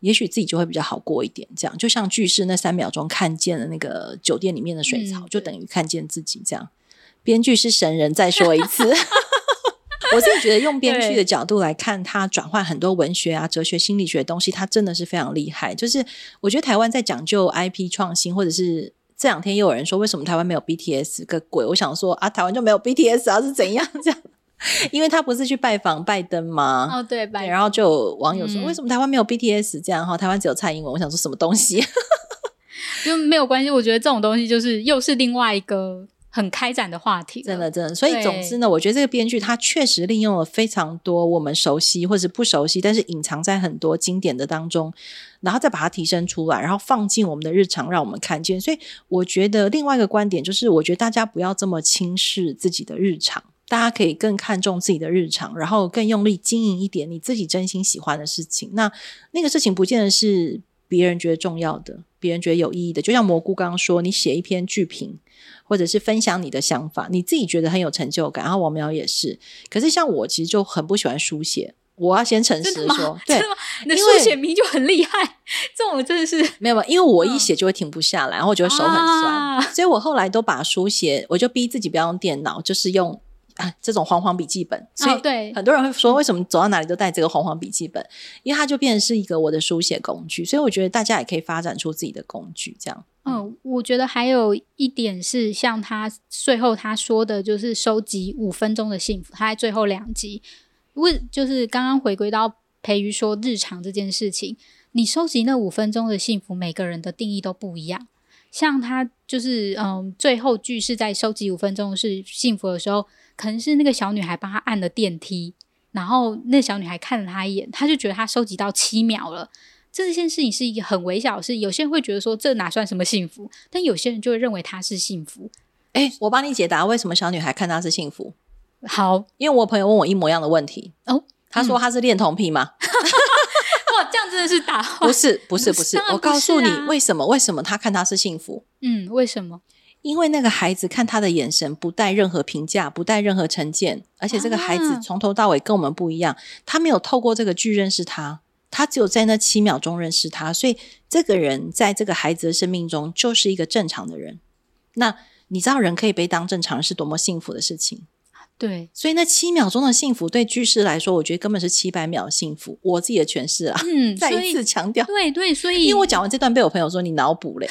也许自己就会比较好过一点。这样，就像巨士那三秒钟看见了那个酒店里面的水槽，嗯、就等于看见自己。这样，编剧是神人，再说一次。我自己觉得，用编剧的角度来看，他转换很多文学啊、哲学、心理学的东西，他真的是非常厉害。就是我觉得台湾在讲究 IP 创新，或者是这两天又有人说，为什么台湾没有 BTS 个鬼？我想说啊，台湾就没有 BTS 啊，是怎样 这样？因为他不是去拜访拜登吗？哦，对，拜登。然后就有网友说，为什么台湾没有 BTS 这样？哈，台湾只有蔡英文。我想说什么东西？就没有关系。我觉得这种东西就是又是另外一个。很开展的话题，真的真的。所以总之呢，我觉得这个编剧他确实利用了非常多我们熟悉或者不熟悉，但是隐藏在很多经典的当中，然后再把它提升出来，然后放进我们的日常，让我们看见。所以我觉得另外一个观点就是，我觉得大家不要这么轻视自己的日常，大家可以更看重自己的日常，然后更用力经营一点你自己真心喜欢的事情。那那个事情不见得是别人觉得重要的，别人觉得有意义的。就像蘑菇刚刚说，你写一篇剧评。或者是分享你的想法，你自己觉得很有成就感。然后王苗也是，可是像我其实就很不喜欢书写。我要先诚实的说，对，你的书写名就很厉害，这种真的是没有，因为我一写就会停不下来，然后我觉得手很酸，啊、所以我后来都把书写，我就逼自己不要用电脑，就是用。啊，这种黄黄笔记本，所以对很多人会说，为什么走到哪里都带这个黄黄笔记本？因为它就变成是一个我的书写工具。所以我觉得大家也可以发展出自己的工具，这样。嗯，我觉得还有一点是，像他最后他说的，就是收集五分钟的幸福。他在最后两集，问就是刚刚回归到培瑜说日常这件事情，你收集那五分钟的幸福，每个人的定义都不一样。像他就是嗯，最后句是在收集五分钟是幸福的时候。可能是那个小女孩帮他按了电梯，然后那小女孩看了他一眼，他就觉得他收集到七秒了。这件事情是一个很微小的事，有些人会觉得说这哪算什么幸福，但有些人就会认为他是幸福。哎，我帮你解答为什么小女孩看他是幸福。好，因为我朋友问我一模一样的问题哦，他说他是恋童癖吗？嗯、哇，这样真的是打话？不是，不是，不是。我告诉你为什么？为什么他看他是幸福？嗯，为什么？因为那个孩子看他的眼神不带任何评价，不带任何成见，而且这个孩子从头到尾跟我们不一样，啊、他没有透过这个剧认识他，他只有在那七秒钟认识他，所以这个人在这个孩子的生命中就是一个正常的人。那你知道人可以被当正常人是多么幸福的事情？对，所以那七秒钟的幸福对居士来说，我觉得根本是七百秒的幸福。我自己的诠释啊，嗯，再一次强调，对对，所以因为我讲完这段被我朋友说你脑补嘞。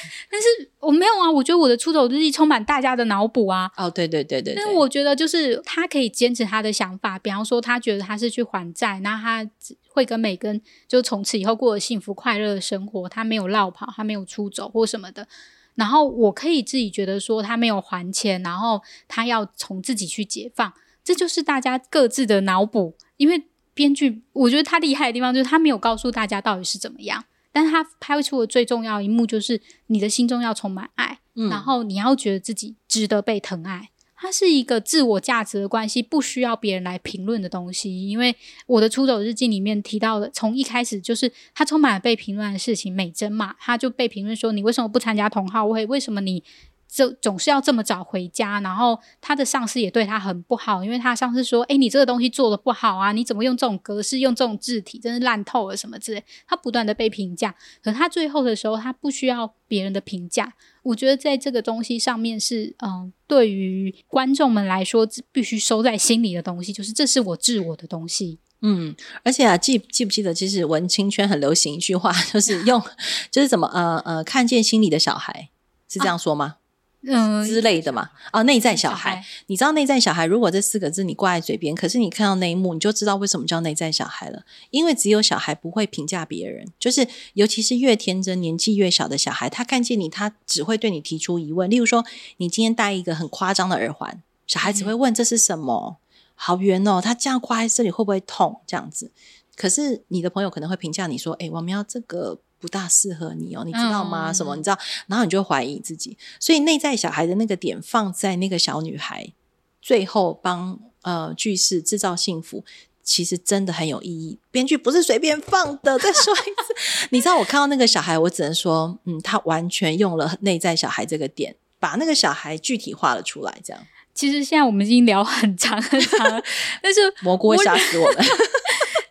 但是我没有啊，我觉得我的出走日记充满大家的脑补啊。哦，对对对对，对。但是我觉得就是他可以坚持他的想法，比方说他觉得他是去还债，那他会跟美根就从此以后过了幸福快乐的生活，他没有落跑，他没有出走或什么的。然后我可以自己觉得说他没有还钱，然后他要从自己去解放，这就是大家各自的脑补。因为编剧，我觉得他厉害的地方就是他没有告诉大家到底是怎么样，但是他拍出的最重要一幕就是你的心中要充满爱，嗯，然后你要觉得自己值得被疼爱。它是一个自我价值的关系，不需要别人来评论的东西。因为我的出走日记里面提到的，从一开始就是他充满了被评论的事情。美珍嘛，他就被评论说：“你为什么不参加同好会？为什么你？”就总是要这么早回家，然后他的上司也对他很不好，因为他上司说：“哎，你这个东西做的不好啊，你怎么用这种格式，用这种字体，真是烂透了什么之类。”他不断的被评价，可他最后的时候，他不需要别人的评价。我觉得在这个东西上面是，嗯、呃，对于观众们来说，必须收在心里的东西，就是这是我自我的东西。嗯，而且啊，记记不记得，其实文青圈很流行一句话，就是用，就是怎么，呃呃，看见心里的小孩，是这样说吗？啊嗯，之类的嘛，啊，内在小孩，小孩你知道内在小孩，如果这四个字你挂在嘴边，可是你看到那一幕，你就知道为什么叫内在小孩了。因为只有小孩不会评价别人，就是尤其是越天真、年纪越小的小孩，他看见你，他只会对你提出疑问。例如说，你今天戴一个很夸张的耳环，小孩子会问这是什么？好圆哦，他这样挂在这里会不会痛？这样子，可是你的朋友可能会评价你说，哎，我们要这个。不大适合你哦，你知道吗？嗯、什么？你知道？然后你就怀疑自己，所以内在小孩的那个点放在那个小女孩最后帮呃句式制造幸福，其实真的很有意义。编剧不是随便放的。再说一次，你知道我看到那个小孩，我只能说，嗯，他完全用了内在小孩这个点，把那个小孩具体化了出来。这样，其实现在我们已经聊很长很长了，但是蘑菇会吓死我们。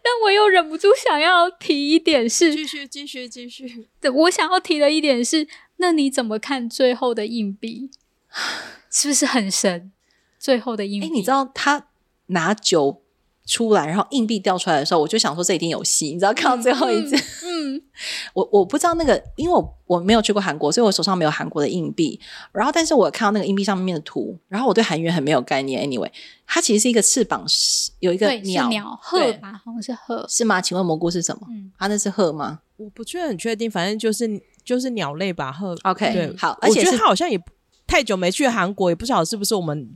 但我又忍不住想要提一点是，继续继续继续。对，我想要提的一点是，那你怎么看最后的硬币？是不是很神？最后的硬币，哎，你知道他拿酒出来，然后硬币掉出来的时候，我就想说这一定有戏。你知道看到最后一次，嗯，嗯 我我不知道那个，因为我我没有去过韩国，所以我手上没有韩国的硬币。然后，但是我看到那个硬币上面的图，然后我对韩元很没有概念。Anyway，它其实是一个翅膀，有一个鸟，鸟鹤吧，好像是鹤，是吗？请问蘑菇是什么？嗯，它那是鹤吗？我不确很确定，反正就是就是鸟类吧，鹤。OK，对，好，而且它好像也太久没去韩国，也不晓得是不是我们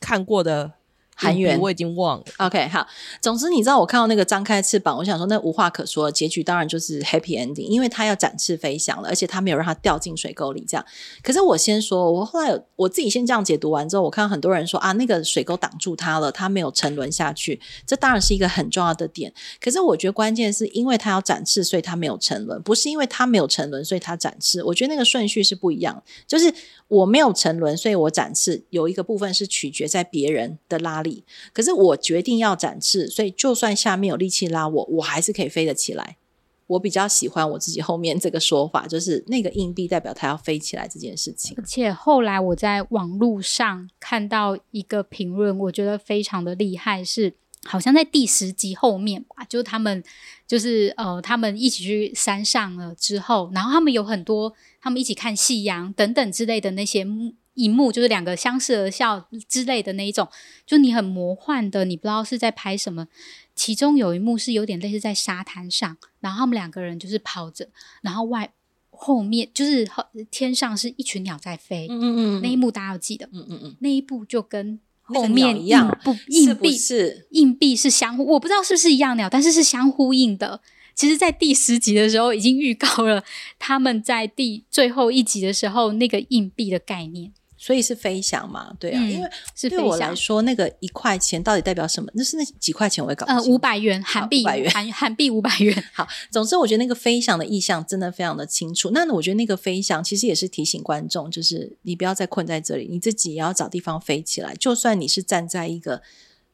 看过的。韩元我已经忘了。OK，好。总之，你知道我看到那个张开翅膀，我想说那无话可说，结局当然就是 happy ending，因为他要展翅飞翔了，而且他没有让他掉进水沟里。这样。可是我先说，我后来我自己先这样解读完之后，我看到很多人说啊，那个水沟挡住他了，他没有沉沦下去。这当然是一个很重要的点。可是我觉得关键是因为他要展翅，所以他没有沉沦，不是因为他没有沉沦，所以他展翅。我觉得那个顺序是不一样。就是我没有沉沦，所以我展翅，有一个部分是取决在别人的拉可是我决定要展翅，所以就算下面有力气拉我，我还是可以飞得起来。我比较喜欢我自己后面这个说法，就是那个硬币代表它要飞起来这件事情。而且后来我在网络上看到一个评论，我觉得非常的厉害，是好像在第十集后面吧，就他们就是呃，他们一起去山上了之后，然后他们有很多他们一起看夕阳等等之类的那些。一幕就是两个相视而笑之类的那一种，就你很魔幻的，你不知道是在拍什么。其中有一幕是有点类似在沙滩上，然后他们两个人就是跑着，然后外后面就是天上是一群鸟在飞。嗯嗯嗯，那一幕大家要记得。嗯嗯嗯，那一部就跟后面一样，不硬币是硬币是相互，我不知道是不是一样鸟，但是是相呼应的。其实，在第十集的时候已经预告了他们在第最后一集的时候那个硬币的概念。所以是飞翔嘛？对啊，嗯、因为对我来说，那个一块钱到底代表什么？那是那几块钱我也搞不清。呃，五百元韩币，韩韩币五百元。好，总之我觉得那个飞翔的意象真的非常的清楚。那我觉得那个飞翔其实也是提醒观众，就是你不要再困在这里，你自己也要找地方飞起来。就算你是站在一个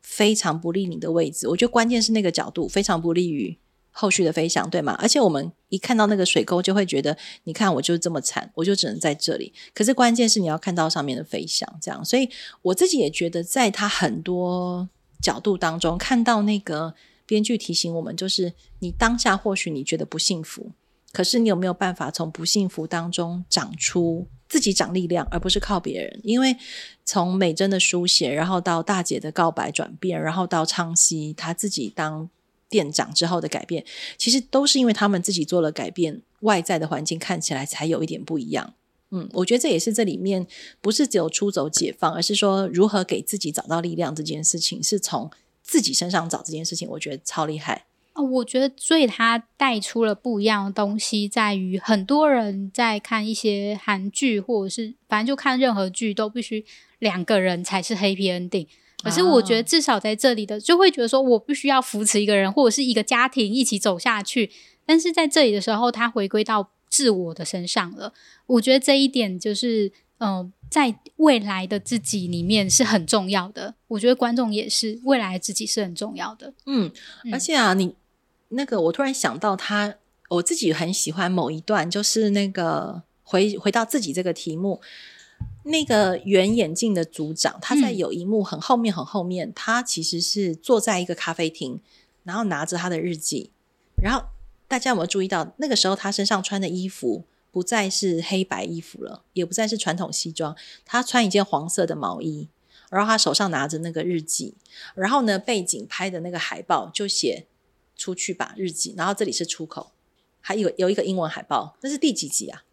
非常不利你的位置，我觉得关键是那个角度非常不利于。后续的飞翔，对吗？而且我们一看到那个水沟，就会觉得，你看我就这么惨，我就只能在这里。可是关键是你要看到上面的飞翔，这样。所以我自己也觉得，在他很多角度当中，看到那个编剧提醒我们，就是你当下或许你觉得不幸福，可是你有没有办法从不幸福当中长出自己长力量，而不是靠别人？因为从美珍的书写，然后到大姐的告白转变，然后到昌熙他自己当。店长之后的改变，其实都是因为他们自己做了改变，外在的环境看起来才有一点不一样。嗯，我觉得这也是这里面不是只有出走解放，而是说如何给自己找到力量这件事情，是从自己身上找这件事情，我觉得超厉害。哦，我觉得所以他带出了不一样的东西，在于很多人在看一些韩剧，或者是反正就看任何剧，都必须两个人才是 happy ending。可是我觉得至少在这里的，就会觉得说我必须要扶持一个人，或者是一个家庭一起走下去。但是在这里的时候，他回归到。自我的身上了，我觉得这一点就是，嗯、呃，在未来的自己里面是很重要的。我觉得观众也是，未来自己是很重要的。嗯，而且啊，你那个，我突然想到他，我自己很喜欢某一段，就是那个回回到自己这个题目，那个圆眼镜的组长，他在有一幕很后面很后面，嗯、他其实是坐在一个咖啡厅，然后拿着他的日记，然后。大家有没有注意到，那个时候他身上穿的衣服不再是黑白衣服了，也不再是传统西装，他穿一件黄色的毛衣，然后他手上拿着那个日记，然后呢，背景拍的那个海报就写“出去吧，日记”，然后这里是出口，还有有一个英文海报，那是第几集啊？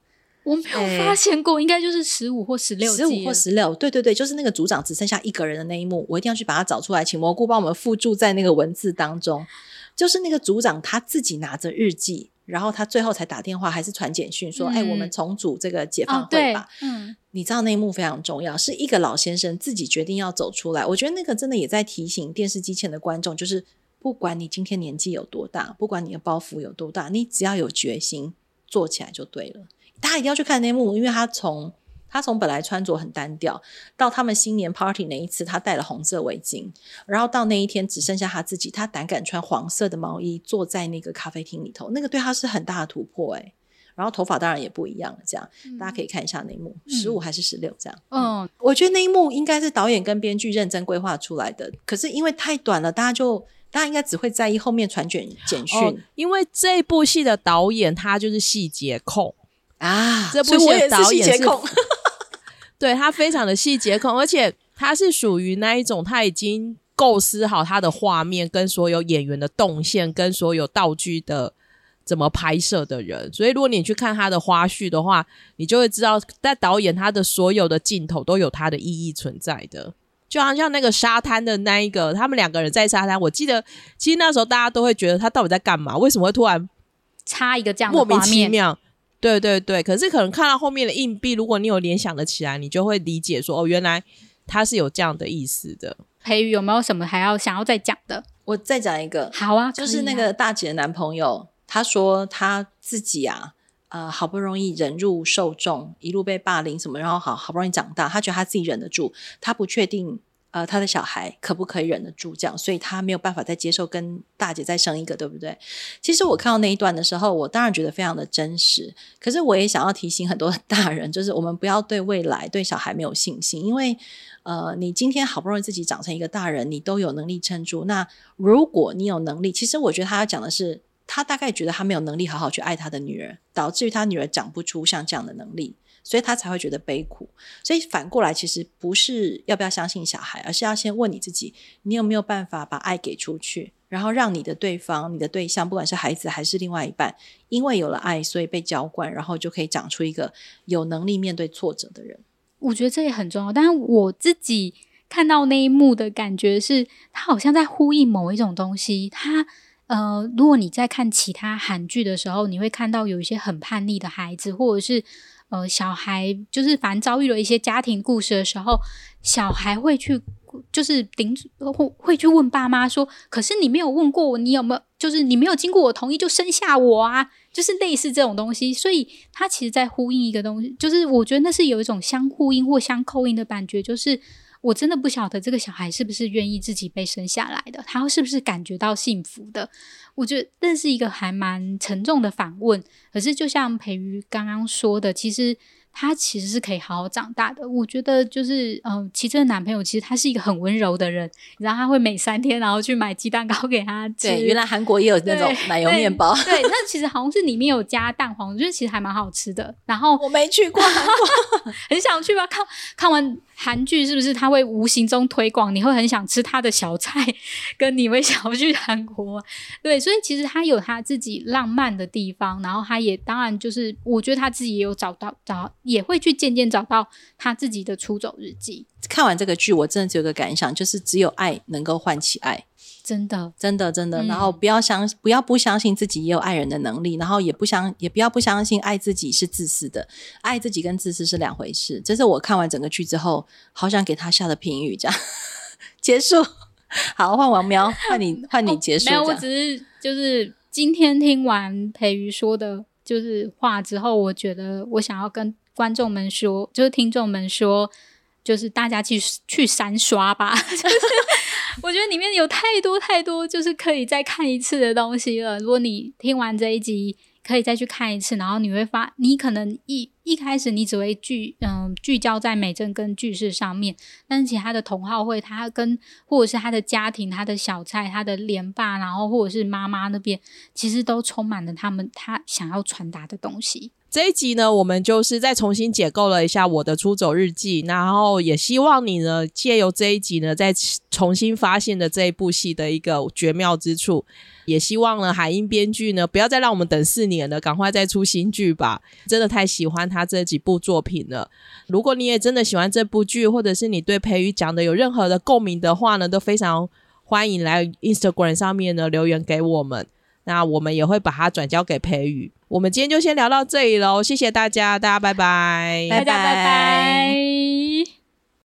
我没有发现过，欸、应该就是十五或十六，十五或十六，对对对，就是那个组长只剩下一个人的那一幕，我一定要去把它找出来，请蘑菇帮我们附注在那个文字当中。就是那个组长他自己拿着日记，然后他最后才打电话还是传简讯说：“哎、嗯，我们重组这个解放会吧。哦”嗯，你知道那一幕非常重要，是一个老先生自己决定要走出来。我觉得那个真的也在提醒电视机前的观众，就是不管你今天年纪有多大，不管你的包袱有多大，你只要有决心做起来就对了。大家一定要去看那一幕，因为他从。他从本来穿着很单调，到他们新年 party 那一次，他戴了红色围巾，然后到那一天只剩下他自己，他胆敢穿黄色的毛衣，坐在那个咖啡厅里头，那个对他是很大的突破诶。然后头发当然也不一样了，这样、嗯、大家可以看一下那一幕，十五还是十六这样。嗯，嗯，我觉得那一幕应该是导演跟编剧认真规划出来的，可是因为太短了，大家就大家应该只会在意后面传简简讯、哦，因为这部戏的导演他就是细节控啊，这部戏的导演是。对，他非常的细节控，而且他是属于那一种，他已经构思好他的画面跟所有演员的动线跟所有道具的怎么拍摄的人。所以如果你去看他的花絮的话，你就会知道，在导演他的所有的镜头都有他的意义存在的。就好像那个沙滩的那一个，他们两个人在沙滩，我记得其实那时候大家都会觉得他到底在干嘛？为什么会突然插一个这样的莫名其妙？对对对，可是可能看到后面的硬币，如果你有联想的起来，你就会理解说，哦，原来他是有这样的意思的。培宇有没有什么还要想要再讲的？我再讲一个，好啊，就是那个大姐的男朋友，啊、他说他自己啊，呃，好不容易忍辱受众，一路被霸凌什么，然后好好不容易长大，他觉得他自己忍得住，他不确定。呃，他的小孩可不可以忍得住这样？所以他没有办法再接受跟大姐再生一个，对不对？其实我看到那一段的时候，我当然觉得非常的真实。可是我也想要提醒很多 大人，就是我们不要对未来、对小孩没有信心，因为呃，你今天好不容易自己长成一个大人，你都有能力撑住。那如果你有能力，其实我觉得他要讲的是，他大概觉得他没有能力好好去爱他的女儿，导致于他女儿长不出像这样的能力。所以他才会觉得悲苦。所以反过来，其实不是要不要相信小孩，而是要先问你自己：你有没有办法把爱给出去，然后让你的对方、你的对象，不管是孩子还是另外一半，因为有了爱，所以被浇灌，然后就可以长出一个有能力面对挫折的人。我觉得这也很重要。但是我自己看到那一幕的感觉是，他好像在呼应某一种东西。他呃，如果你在看其他韩剧的时候，你会看到有一些很叛逆的孩子，或者是。呃，小孩就是反遭遇了一些家庭故事的时候，小孩会去就是顶会会去问爸妈说：“可是你没有问过我，你有没有就是你没有经过我同意就生下我啊？”就是类似这种东西，所以他其实在呼应一个东西，就是我觉得那是有一种相呼应或相扣应的感觉，就是。我真的不晓得这个小孩是不是愿意自己被生下来的，他是不是感觉到幸福的？我觉得这是一个还蛮沉重的反问。可是就像培瑜刚刚说的，其实。他其实是可以好好长大的。我觉得就是，嗯、呃，其实男朋友其实他是一个很温柔的人，然后他会每三天然后去买鸡蛋糕给他吃。对，原来韩国也有那种奶油面包。对，那其实好像是里面有加蛋黄，我觉得其实还蛮好吃的。然后我没去过韩国，很想去吧？看看完韩剧是不是他会无形中推广？你会很想吃他的小菜，跟你会想要去韩国。对，所以其实他有他自己浪漫的地方，然后他也当然就是，我觉得他自己也有找到找，也会去渐渐找到他自己的出走日记。看完这个剧，我真的只有个感想，就是只有爱能够唤起爱。真的，真的，真的。然后不要相，不要不相信自己也有爱人的能力，然后也不相，也不要不相信爱自己是自私的。爱自己跟自私是两回事。这是我看完整个剧之后，好想给他下的评语。这样 结束。好，换王喵，换你，换你结束。哦。没有，我只是就是今天听完培瑜说的，就是话之后，我觉得我想要跟观众们说，就是听众们说，就是大家去去三刷吧。就是 我觉得里面有太多太多，就是可以再看一次的东西了。如果你听完这一集，可以再去看一次，然后你会发，你可能一一开始你只会聚嗯聚焦在美珍跟句式上面，但是其他的同好会，他跟或者是他的家庭、他的小菜、他的连爸，然后或者是妈妈那边，其实都充满了他们他想要传达的东西。这一集呢，我们就是再重新解构了一下我的出走日记，然后也希望你呢，借由这一集呢，再重新发现的这一部戏的一个绝妙之处，也希望呢，海英编剧呢，不要再让我们等四年了，赶快再出新剧吧！真的太喜欢他这几部作品了。如果你也真的喜欢这部剧，或者是你对培宇讲的有任何的共鸣的话呢，都非常欢迎来 Instagram 上面呢留言给我们。那我们也会把它转交给培宇。我们今天就先聊到这里喽，谢谢大家，大家拜拜，大家拜拜。